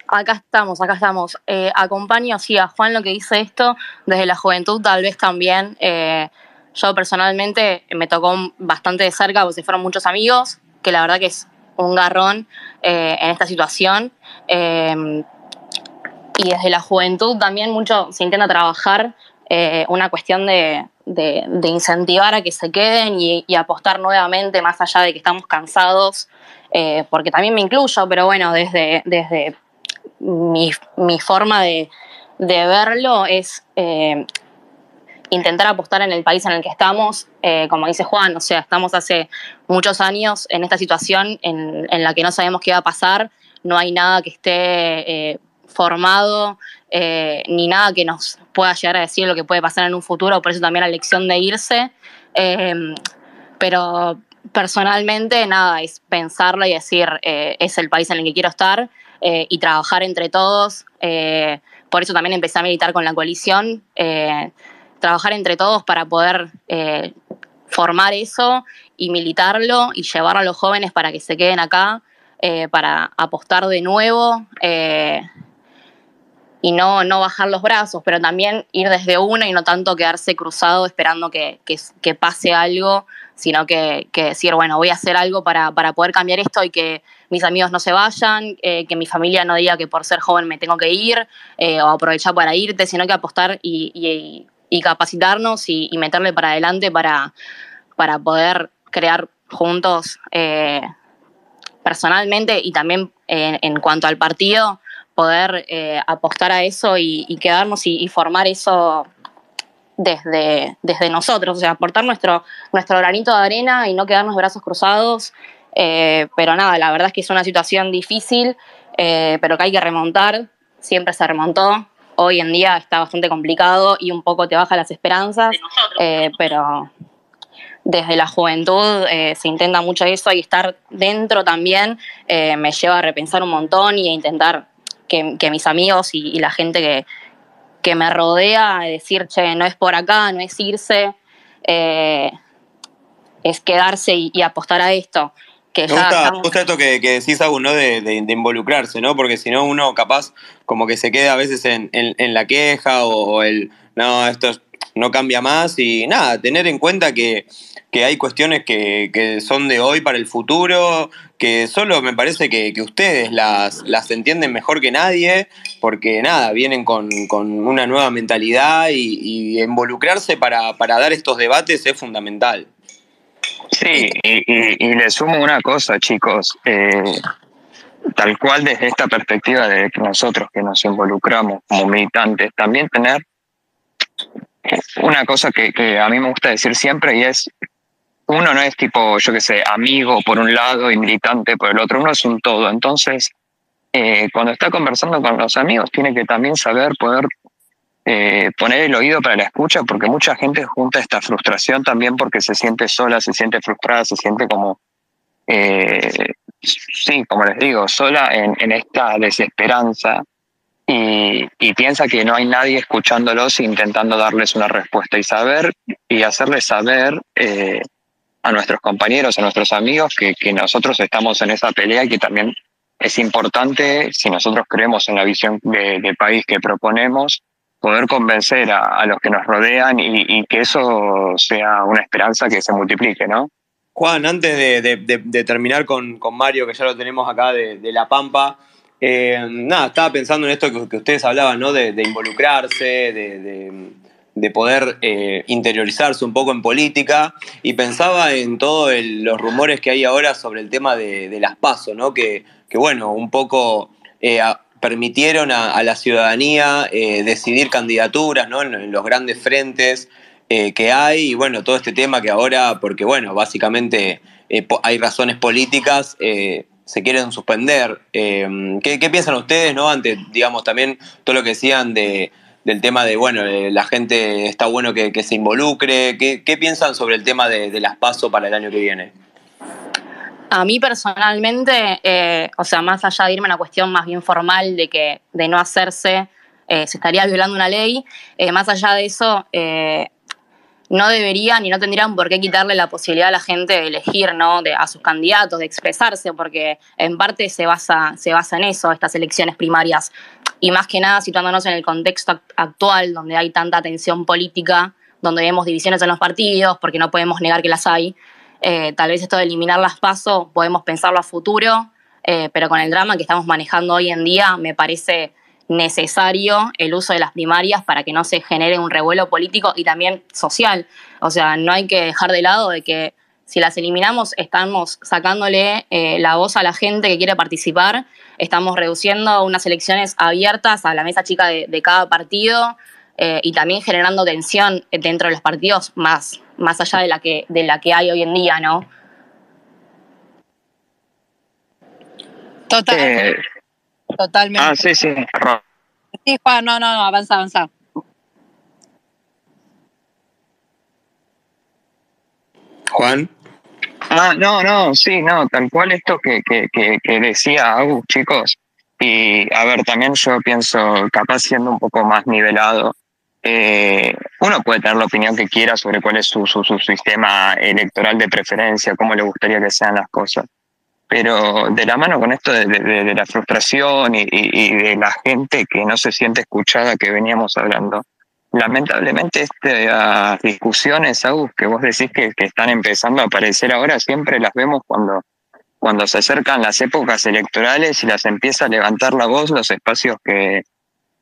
Acá estamos, acá estamos. Eh, acompaño sí, a Juan lo que dice esto desde la juventud, tal vez también. Eh, yo personalmente me tocó bastante de cerca porque se fueron muchos amigos, que la verdad que es un garrón en esta situación y desde la juventud también mucho se intenta trabajar eh, una cuestión de, incentivar a que se queden y, apostar nuevamente más allá de que estamos cansados, eh, porque también me incluyo, pero bueno, desde, desde mi, forma de, verlo es eh, intentar apostar en el país en el que estamos, como dice Juan, o sea, estamos hace muchos años en esta situación en la que no sabemos qué va a pasar, no hay nada que esté formado, eh, ni nada que nos pueda llegar a decir lo que puede pasar en un futuro, por eso también la elección de irse. Eh, pero personalmente, nada, es pensarlo y decir, eh, es el país en el que quiero estar y trabajar entre todos. por eso también empecé a militar con la coalición, trabajar entre todos para poder formar eso y militarlo y llevar a los jóvenes para que se queden acá, para apostar de nuevo y no, no bajar los brazos, pero también ir desde una y no tanto quedarse cruzado esperando que, que, pase algo, sino que, que, decir, bueno, voy a hacer algo para, para, poder cambiar esto y que mis amigos no se vayan, eh, que mi familia no diga que por ser joven me tengo que ir eh, o aprovechar para irte, sino que apostar y, y, capacitarnos y, meterle para adelante para, para poder crear juntos eh, personalmente y también en cuanto al partido poder eh, apostar a eso y, quedarnos y, formar eso desde, desde nosotros, o sea, aportar nuestro, nuestro granito de arena y no quedarnos brazos cruzados. Eh, pero nada, la verdad es que es una situación difícil, eh, pero que hay que remontar, siempre se remontó. Hoy en día está bastante complicado y un poco te baja las esperanzas, pero desde la juventud se intenta mucho eso y estar dentro también me lleva a repensar un montón y a intentar que, mis amigos y, la gente que, que, me rodea, decir, che, no es por acá, no es irse, eh, es quedarse y, apostar a esto. Que me, gusta, esto que, decís, aún ¿no? De, involucrarse, ¿no? Porque si no, uno capaz como que se queda a veces en, la queja o, el, no, esto no cambia más y nada, tener en cuenta que, hay cuestiones que, son de hoy para el futuro, que solo me parece que, ustedes las, las, entienden mejor que nadie, porque nada, vienen con, una nueva mentalidad y, involucrarse para, dar estos debates es fundamental. Sí, y, le sumo una cosa, chicos. Eh, tal cual desde esta perspectiva de que nosotros que nos involucramos como militantes, también tener una cosa que, que, a mí me gusta decir siempre y es uno no es tipo, yo qué sé, amigo por un lado y militante por el otro, uno es un todo. Entonces, eh, cuando está conversando con los amigos, tiene que también saber poder eh, poner el oído para la escucha, porque mucha gente junta esta frustración también porque se siente sola, se siente frustrada, se siente como, eh, sí, como les digo, sola en, en esta desesperanza. Y, y, piensa que no hay nadie escuchándolos e intentando darles una respuesta y saber y hacerles saber a nuestros compañeros, a nuestros amigos, que, que nosotros estamos en esa pelea y que también es importante, si nosotros creemos en la visión de, país que proponemos, poder convencer a, los que nos rodean y, que eso sea una esperanza que se multiplique, ¿no? Juan, antes de, terminar con, con, Mario, que ya lo tenemos acá de, La Pampa, eh, nada, estaba pensando en esto que, ustedes hablaban, ¿no? De, involucrarse, de, de poder eh, interiorizarse un poco en política y pensaba en todos los rumores que hay ahora sobre el tema de, las pasos, ¿no? Que, bueno, un poco eh, permitieron a, la ciudadanía decidir candidaturas ¿no? en, los grandes frentes que hay y bueno, todo este tema que ahora, porque bueno, básicamente hay razones políticas, se quieren suspender. ¿qué, ¿qué, piensan ustedes, no? Ante, digamos, también todo lo que decían de del tema de, bueno, eh, la gente está bueno que, se involucre. ¿Qué, ¿Qué, piensan sobre el tema de, las PASO para el año que viene? A mí personalmente, eh, o sea, más allá de irme a una cuestión más bien formal de que de no hacerse, eh, se estaría violando una ley, más allá de eso, no deberían y no tendrían por qué quitarle la posibilidad a la gente de elegir ¿no? de, a sus candidatos, de expresarse, porque en parte se basa, se basa en eso, estas elecciones primarias. Y más que nada situándonos en el contexto actual, donde hay tanta tensión política, donde vemos divisiones en los partidos, porque no podemos negar que las hay. Eh, tal vez esto de eliminar las pasos podemos pensarlo a futuro, eh, pero con el drama que estamos manejando hoy en día me parece necesario el uso de las primarias para que no se genere un revuelo político y también social. O sea, no hay que dejar de lado de que si las eliminamos estamos sacándole eh, la voz a la gente que quiere participar, estamos reduciendo unas elecciones abiertas a la mesa chica de, cada partido eh, y también generando tensión dentro de los partidos más, más allá de la, que, de la que hay hoy en día, ¿no? Total. Eh, Totalmente. Ah, sí, sí. Sí, Juan, no, no, no, avanza, avanza. Juan. Ah, no, no, sí, no, tal cual esto que, que, que, decía Agus, chicos. Y a ver, también yo pienso, capaz siendo un poco más nivelado, eh, uno puede tener la opinión que quiera sobre cuál es su, su, su sistema electoral de preferencia, cómo le gustaría que sean las cosas pero de la mano con esto de, la frustración y, de la gente que no se siente escuchada que veníamos hablando, lamentablemente estas discusiones, Agus, que vos decís que, están empezando a aparecer ahora, siempre las vemos cuando, cuando se acercan las épocas electorales y las empieza a levantar la voz los espacios que,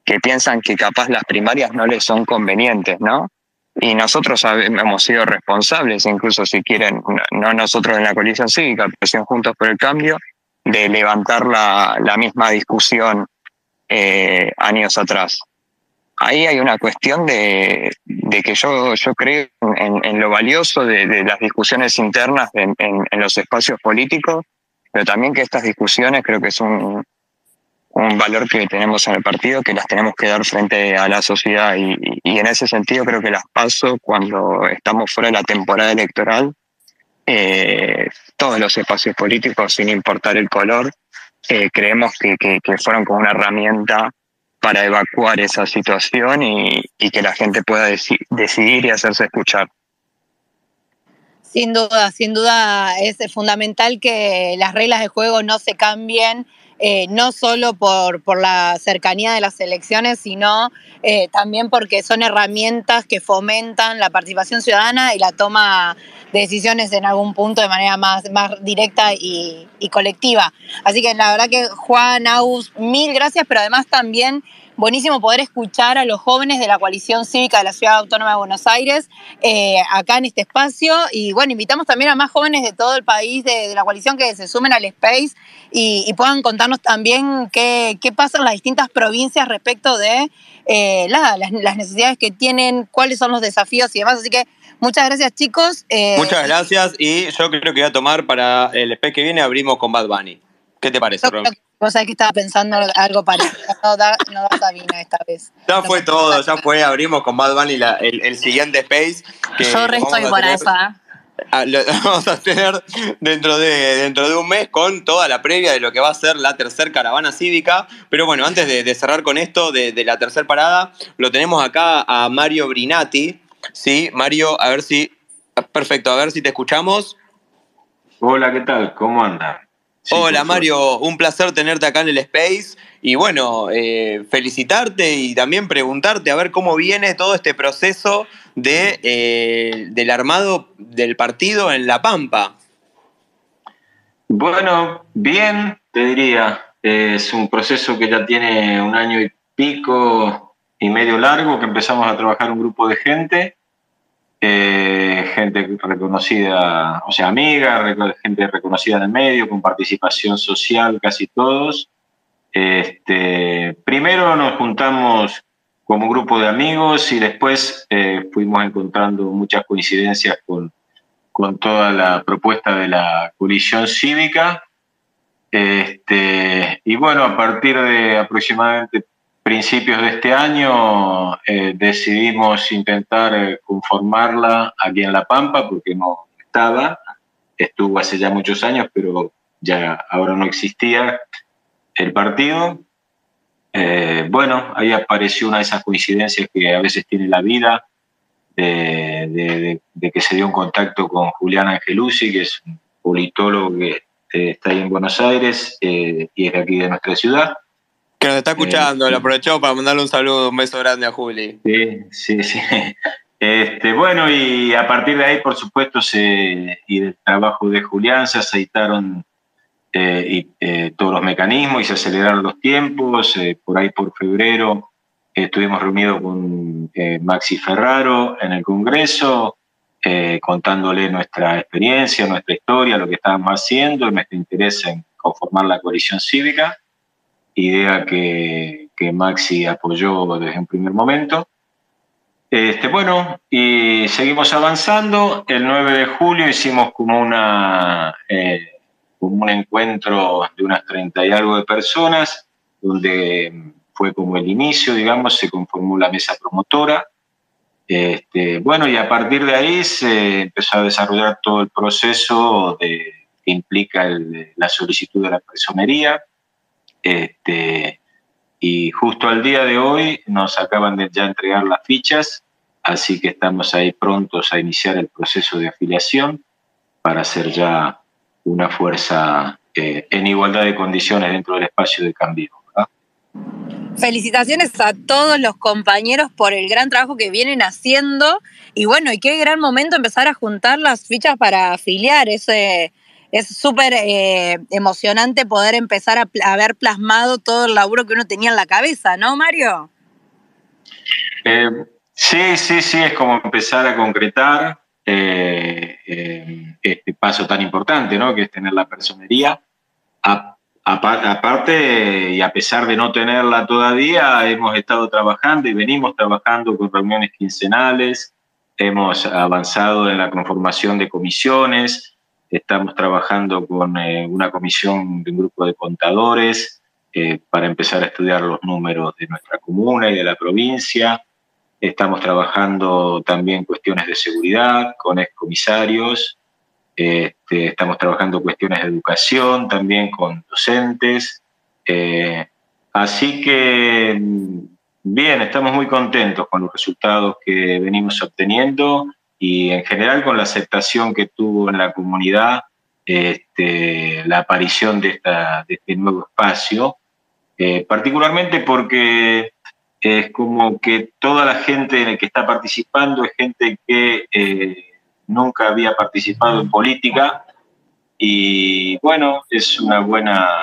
que piensan que capaz las primarias no les son convenientes, ¿no? Y nosotros hemos sido responsables, incluso si quieren, no nosotros en la coalición cívica, pero Juntos por el Cambio, de levantar la, la misma discusión eh, años atrás. Ahí hay una cuestión de, de que yo, yo creo en, en lo valioso de, de, las discusiones internas en, en los espacios políticos, pero también que estas discusiones creo que es un, un valor que tenemos en el partido que las tenemos que dar frente a la sociedad y, en ese sentido creo que las paso cuando estamos fuera de la temporada electoral eh, todos los espacios políticos sin importar el color eh, creemos que, fueron como una herramienta para evacuar esa situación y, que la gente pueda decidir y hacerse escuchar. Sin duda, sin duda es fundamental que las reglas de juego no se cambien eh, no solo por, por, la cercanía de las elecciones, sino eh, también porque son herramientas que fomentan la participación ciudadana y la toma de decisiones en algún punto de manera más, más directa y, colectiva. Así que la verdad que Juan, Aus, mil gracias, pero además también buenísimo poder escuchar a los jóvenes de la coalición cívica de la Ciudad Autónoma de Buenos Aires eh, acá en este espacio. Y bueno, invitamos también a más jóvenes de todo el país de, la coalición que se sumen al Space y, puedan contarnos también qué, qué, pasa en las distintas provincias respecto de eh, las, necesidades que tienen, cuáles son los desafíos y demás. Así que muchas gracias chicos. Eh, muchas gracias y yo creo que voy a tomar para el Space que viene, abrimos con Bad Bunny. ¿Qué te parece, Ron? Vos sabés que estaba pensando algo parecido. No da, no da Sabina esta vez. Ya fue todo, ya fue. Abrimos con Bad Bunny el, el, siguiente Space. Yo resto estoy para. Ah, lo vamos a tener dentro de, dentro de un mes con toda la previa de lo que va a ser la tercera caravana cívica. Pero bueno, antes de, cerrar con esto de, de la tercera parada, lo tenemos acá a Mario Brinati. Sí, Mario, a ver si. Perfecto, a ver si te escuchamos. Hola, ¿qué tal? ¿Cómo andan? Hola Mario, un placer tenerte acá en el Space y bueno, eh, felicitarte y también preguntarte a ver cómo viene todo este proceso de, eh, del armado del partido en La Pampa. Bueno, bien, te diría. Es un proceso que ya tiene un año y pico y medio largo que empezamos a trabajar un grupo de gente eh, gente reconocida, o sea, amiga, gente reconocida en el medio, con participación social, casi todos. Este, primero nos juntamos como grupo de amigos y después eh, fuimos encontrando muchas coincidencias con, toda la propuesta de la colisión cívica. Este, y bueno, a partir de aproximadamente principios de este año eh, decidimos intentar eh, conformarla aquí en La Pampa porque no estaba, estuvo hace ya muchos años, pero ya ahora no existía el partido. Eh, bueno, ahí apareció una de esas coincidencias que a veces tiene la vida, de, que se dio un contacto con Julián Angelucci, que es un politólogo que está ahí en Buenos Aires y es aquí de nuestra ciudad. Que nos está escuchando, lo aprovecho para mandarle un saludo, un beso grande a Juli. Sí, sí, sí. Este, bueno, y a partir de ahí, por supuesto, se, y del trabajo de Julián se aceitaron eh, y, eh, todos los mecanismos y se aceleraron los tiempos. Eh, por ahí, por febrero, estuvimos reunidos con Maxi Ferraro en el Congreso, contándole nuestra experiencia, nuestra historia, lo que estábamos haciendo, nuestro interés en conformar la coalición cívica idea que, Maxi apoyó desde un primer momento. Este, bueno, y seguimos avanzando. El 9 de julio hicimos como, una, eh, como un encuentro de unas 30 y algo de personas, donde fue como el inicio, digamos, se conformó la mesa promotora. Este, bueno, y a partir de ahí se empezó a desarrollar todo el proceso que implica la solicitud de la personería, este, y justo al día de hoy nos acaban de ya entregar las fichas, así que estamos ahí prontos a iniciar el proceso de afiliación para ser ya una fuerza eh, en igualdad de condiciones dentro del espacio de cambio. Felicitaciones a todos los compañeros por el gran trabajo que vienen haciendo y bueno, y qué gran momento empezar a juntar las fichas para afiliar. Ese, es súper eh, emocionante poder empezar a, ver plasmado todo el laburo que uno tenía en la cabeza, ¿no, Mario? Eh, sí, sí, sí, es como empezar a concretar eh, eh, este paso tan importante, ¿no? Que es tener la personería. Aparte, y a pesar de no tenerla todavía, hemos estado trabajando y venimos trabajando con reuniones quincenales, hemos avanzado en la conformación de comisiones, estamos trabajando con eh, una comisión de un grupo de contadores eh, para empezar a estudiar los números de nuestra comuna y de la provincia. Estamos trabajando también cuestiones de seguridad con excomisarios. Este, estamos trabajando cuestiones de educación también con docentes. Eh, así que, bien, estamos muy contentos con los resultados que venimos obteniendo y en general con la aceptación que tuvo en la comunidad este, la aparición de, esta, de este nuevo espacio, eh, particularmente porque es como que toda la gente que está participando es gente que eh, nunca había participado en política y bueno, es una buena,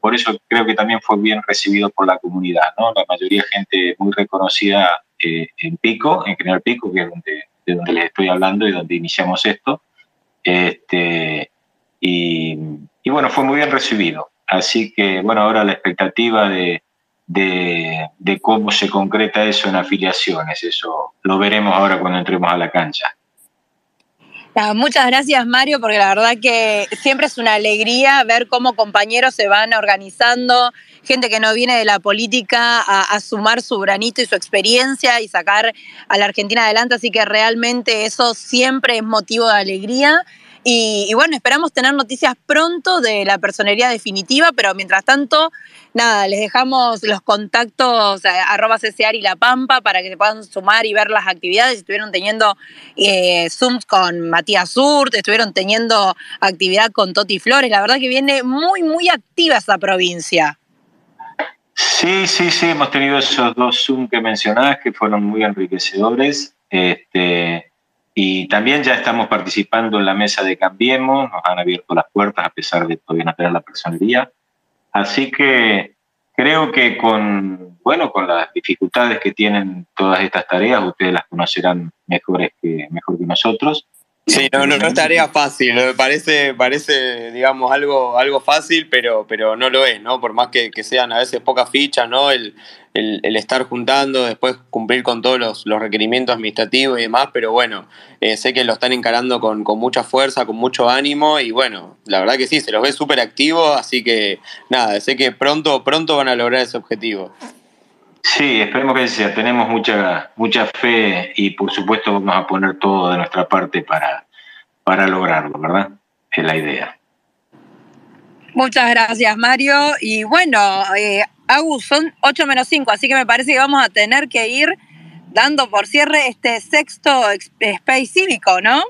por eso creo que también fue bien recibido por la comunidad, ¿no? La mayoría gente muy reconocida eh, en Pico, en General Pico, que es donde de donde les estoy hablando y donde iniciamos esto. Este, y, y, bueno, fue muy bien recibido. Así que, bueno, ahora la expectativa de, de, de, cómo se concreta eso en afiliaciones, eso lo veremos ahora cuando entremos a la cancha. Muchas gracias Mario, porque la verdad que siempre es una alegría ver cómo compañeros se van organizando, gente que no viene de la política a, a, sumar su granito y su experiencia y sacar a la Argentina adelante, así que realmente eso siempre es motivo de alegría. Y, bueno, esperamos tener noticias pronto de la personería definitiva, pero mientras tanto, nada, les dejamos los contactos a, arroba CCR y La Pampa para que se puedan sumar y ver las actividades. Estuvieron teniendo eh, Zooms con Matías Surt, estuvieron teniendo actividad con Toti Flores. La verdad que viene muy, muy activa esa provincia. Sí, sí, sí, hemos tenido esos dos Zoom que mencionabas que fueron muy enriquecedores. Este, y también ya estamos participando en la mesa de Cambiemos, nos han abierto las puertas a pesar de todavía no tener la personería. Así que creo que con, bueno, con las dificultades que tienen todas estas tareas, ustedes las conocerán mejores que, mejor que nosotros. Sí, no, no, no es tarea fácil, parece, parece digamos, algo, algo fácil, pero, pero no lo es, ¿no? Por más que, sean a veces pocas fichas, ¿no? El, el, el, estar juntando, después cumplir con todos los, los requerimientos administrativos y demás, pero bueno, eh, sé que lo están encarando con, con, mucha fuerza, con mucho ánimo y bueno, la verdad que sí, se los ve súper activos, así que nada, sé que pronto, pronto van a lograr ese objetivo. Sí, esperemos que sea. Tenemos mucha, mucha fe y por supuesto vamos a poner todo de nuestra parte para, para lograrlo, ¿verdad? Es la idea. Muchas gracias, Mario. Y bueno, eh, Agus, son 8 menos 5, así que me parece que vamos a tener que ir dando por cierre este sexto Space Cívico, ¿no?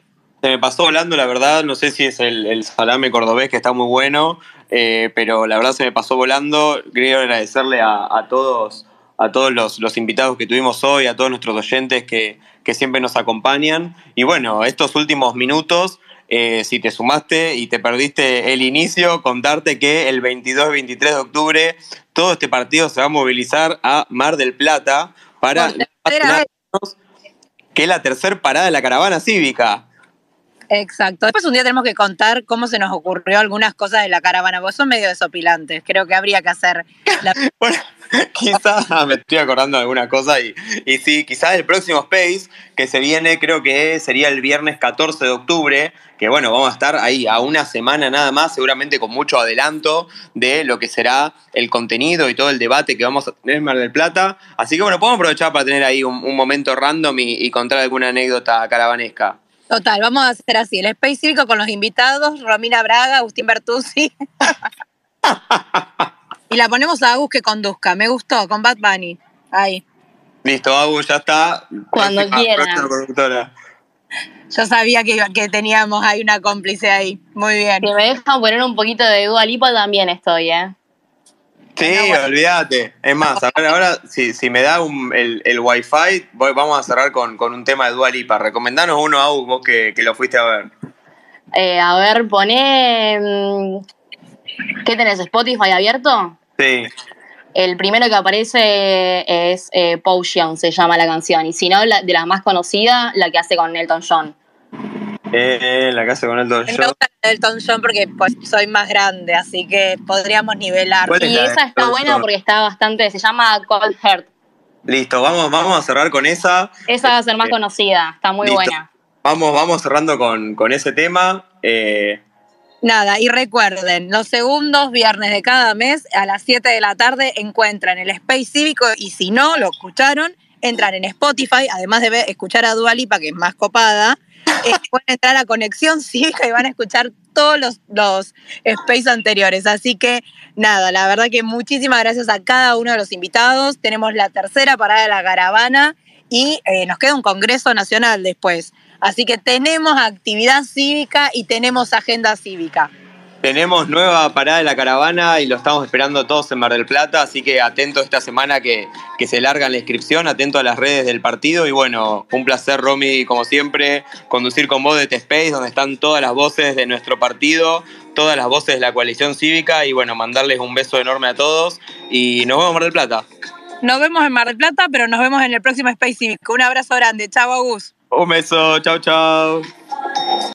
Se me pasó volando, la verdad, no sé si es el, el salame cordobés que está muy bueno, eh, pero la verdad se me pasó volando. Quería agradecerle a, a todos a todos los, los, invitados que tuvimos hoy, a todos nuestros oyentes que, que siempre nos acompañan. Y bueno, estos últimos minutos, eh, si te sumaste y te perdiste el inicio, contarte que el 22 y 23 de octubre todo este partido se va a movilizar a Mar del Plata para que es la tercera parada de la caravana cívica. Exacto. Después un día tenemos que contar cómo se nos ocurrió algunas cosas de la caravana, porque son medio desopilantes. Creo que habría que hacer. La... bueno, quizás me estoy acordando de alguna cosa y, y sí, quizás el próximo Space que se viene, creo que sería el viernes 14 de octubre, que bueno, vamos a estar ahí a una semana nada más, seguramente con mucho adelanto de lo que será el contenido y todo el debate que vamos a tener en Mar del Plata. Así que bueno, podemos aprovechar para tener ahí un, momento random y contar alguna anécdota caravanesca. Total, vamos a hacer así, el Space Cívico con los invitados, Romina Braga, Agustín Bertuzzi. y la ponemos a Agus que conduzca, me gustó, con Bad Bunny. Ahí. Listo, Agus, ya está. Cuando quiera. Yo sabía que, que teníamos ahí una cómplice ahí. Muy bien. Si me dejan poner un poquito de Dua Lipa también estoy, ¿eh? Sí, olvídate. Es más, a ver, ahora si, si me da un- el, el wifi, voy- vamos a cerrar con, con un tema de Dua Lipa. Recomendanos uno, Au, vos que, que lo fuiste a ver. Eh, a ver, poné. mm, ¿Qué tenés? ¿Spotify abierto? Sí. El primero que aparece es eh, Potion, se llama la canción. Y si no, la, de la más conocida, la que hace con Elton John. Eh, la casa con el Don Me gusta la de Elton John porque pues, soy más grande, así que podríamos nivelar. ¿Cuál es Y esa está Elton buena John? porque está bastante. Se llama Cold Heart. Listo, vamos, vamos a cerrar con esa. Esa va a ser más Eh, conocida. Está muy listo. buena. Vamos, vamos cerrando con, con ese tema. Eh, Nada, y recuerden, los segundos viernes de cada mes a las 7 de la tarde encuentran el Space Cívico y si no lo escucharon, entran en Spotify, además de escuchar a Dua Lipa, que es más copada, eh, pueden entrar a Conexión Cívica y van a escuchar todos los, los Space anteriores. Así que nada, la verdad que muchísimas gracias a cada uno de los invitados. Tenemos la tercera parada de la caravana y eh, nos queda un Congreso Nacional después. Así que tenemos actividad cívica y tenemos agenda cívica. Tenemos nueva parada de la caravana y lo estamos esperando todos en Mar del Plata, así que atento esta semana que, que se larga la inscripción, atento a las redes del partido y bueno, un placer Romy, como siempre, conducir con vos de T-Space, donde están todas las voces de nuestro partido, todas las voces de la coalición cívica y bueno, mandarles un beso enorme a todos y nos vemos en Mar del Plata. Nos vemos en Mar del Plata, pero nos vemos en el próximo Space Cívico. Un abrazo grande. Chao, Agus. Un beso, chau chau.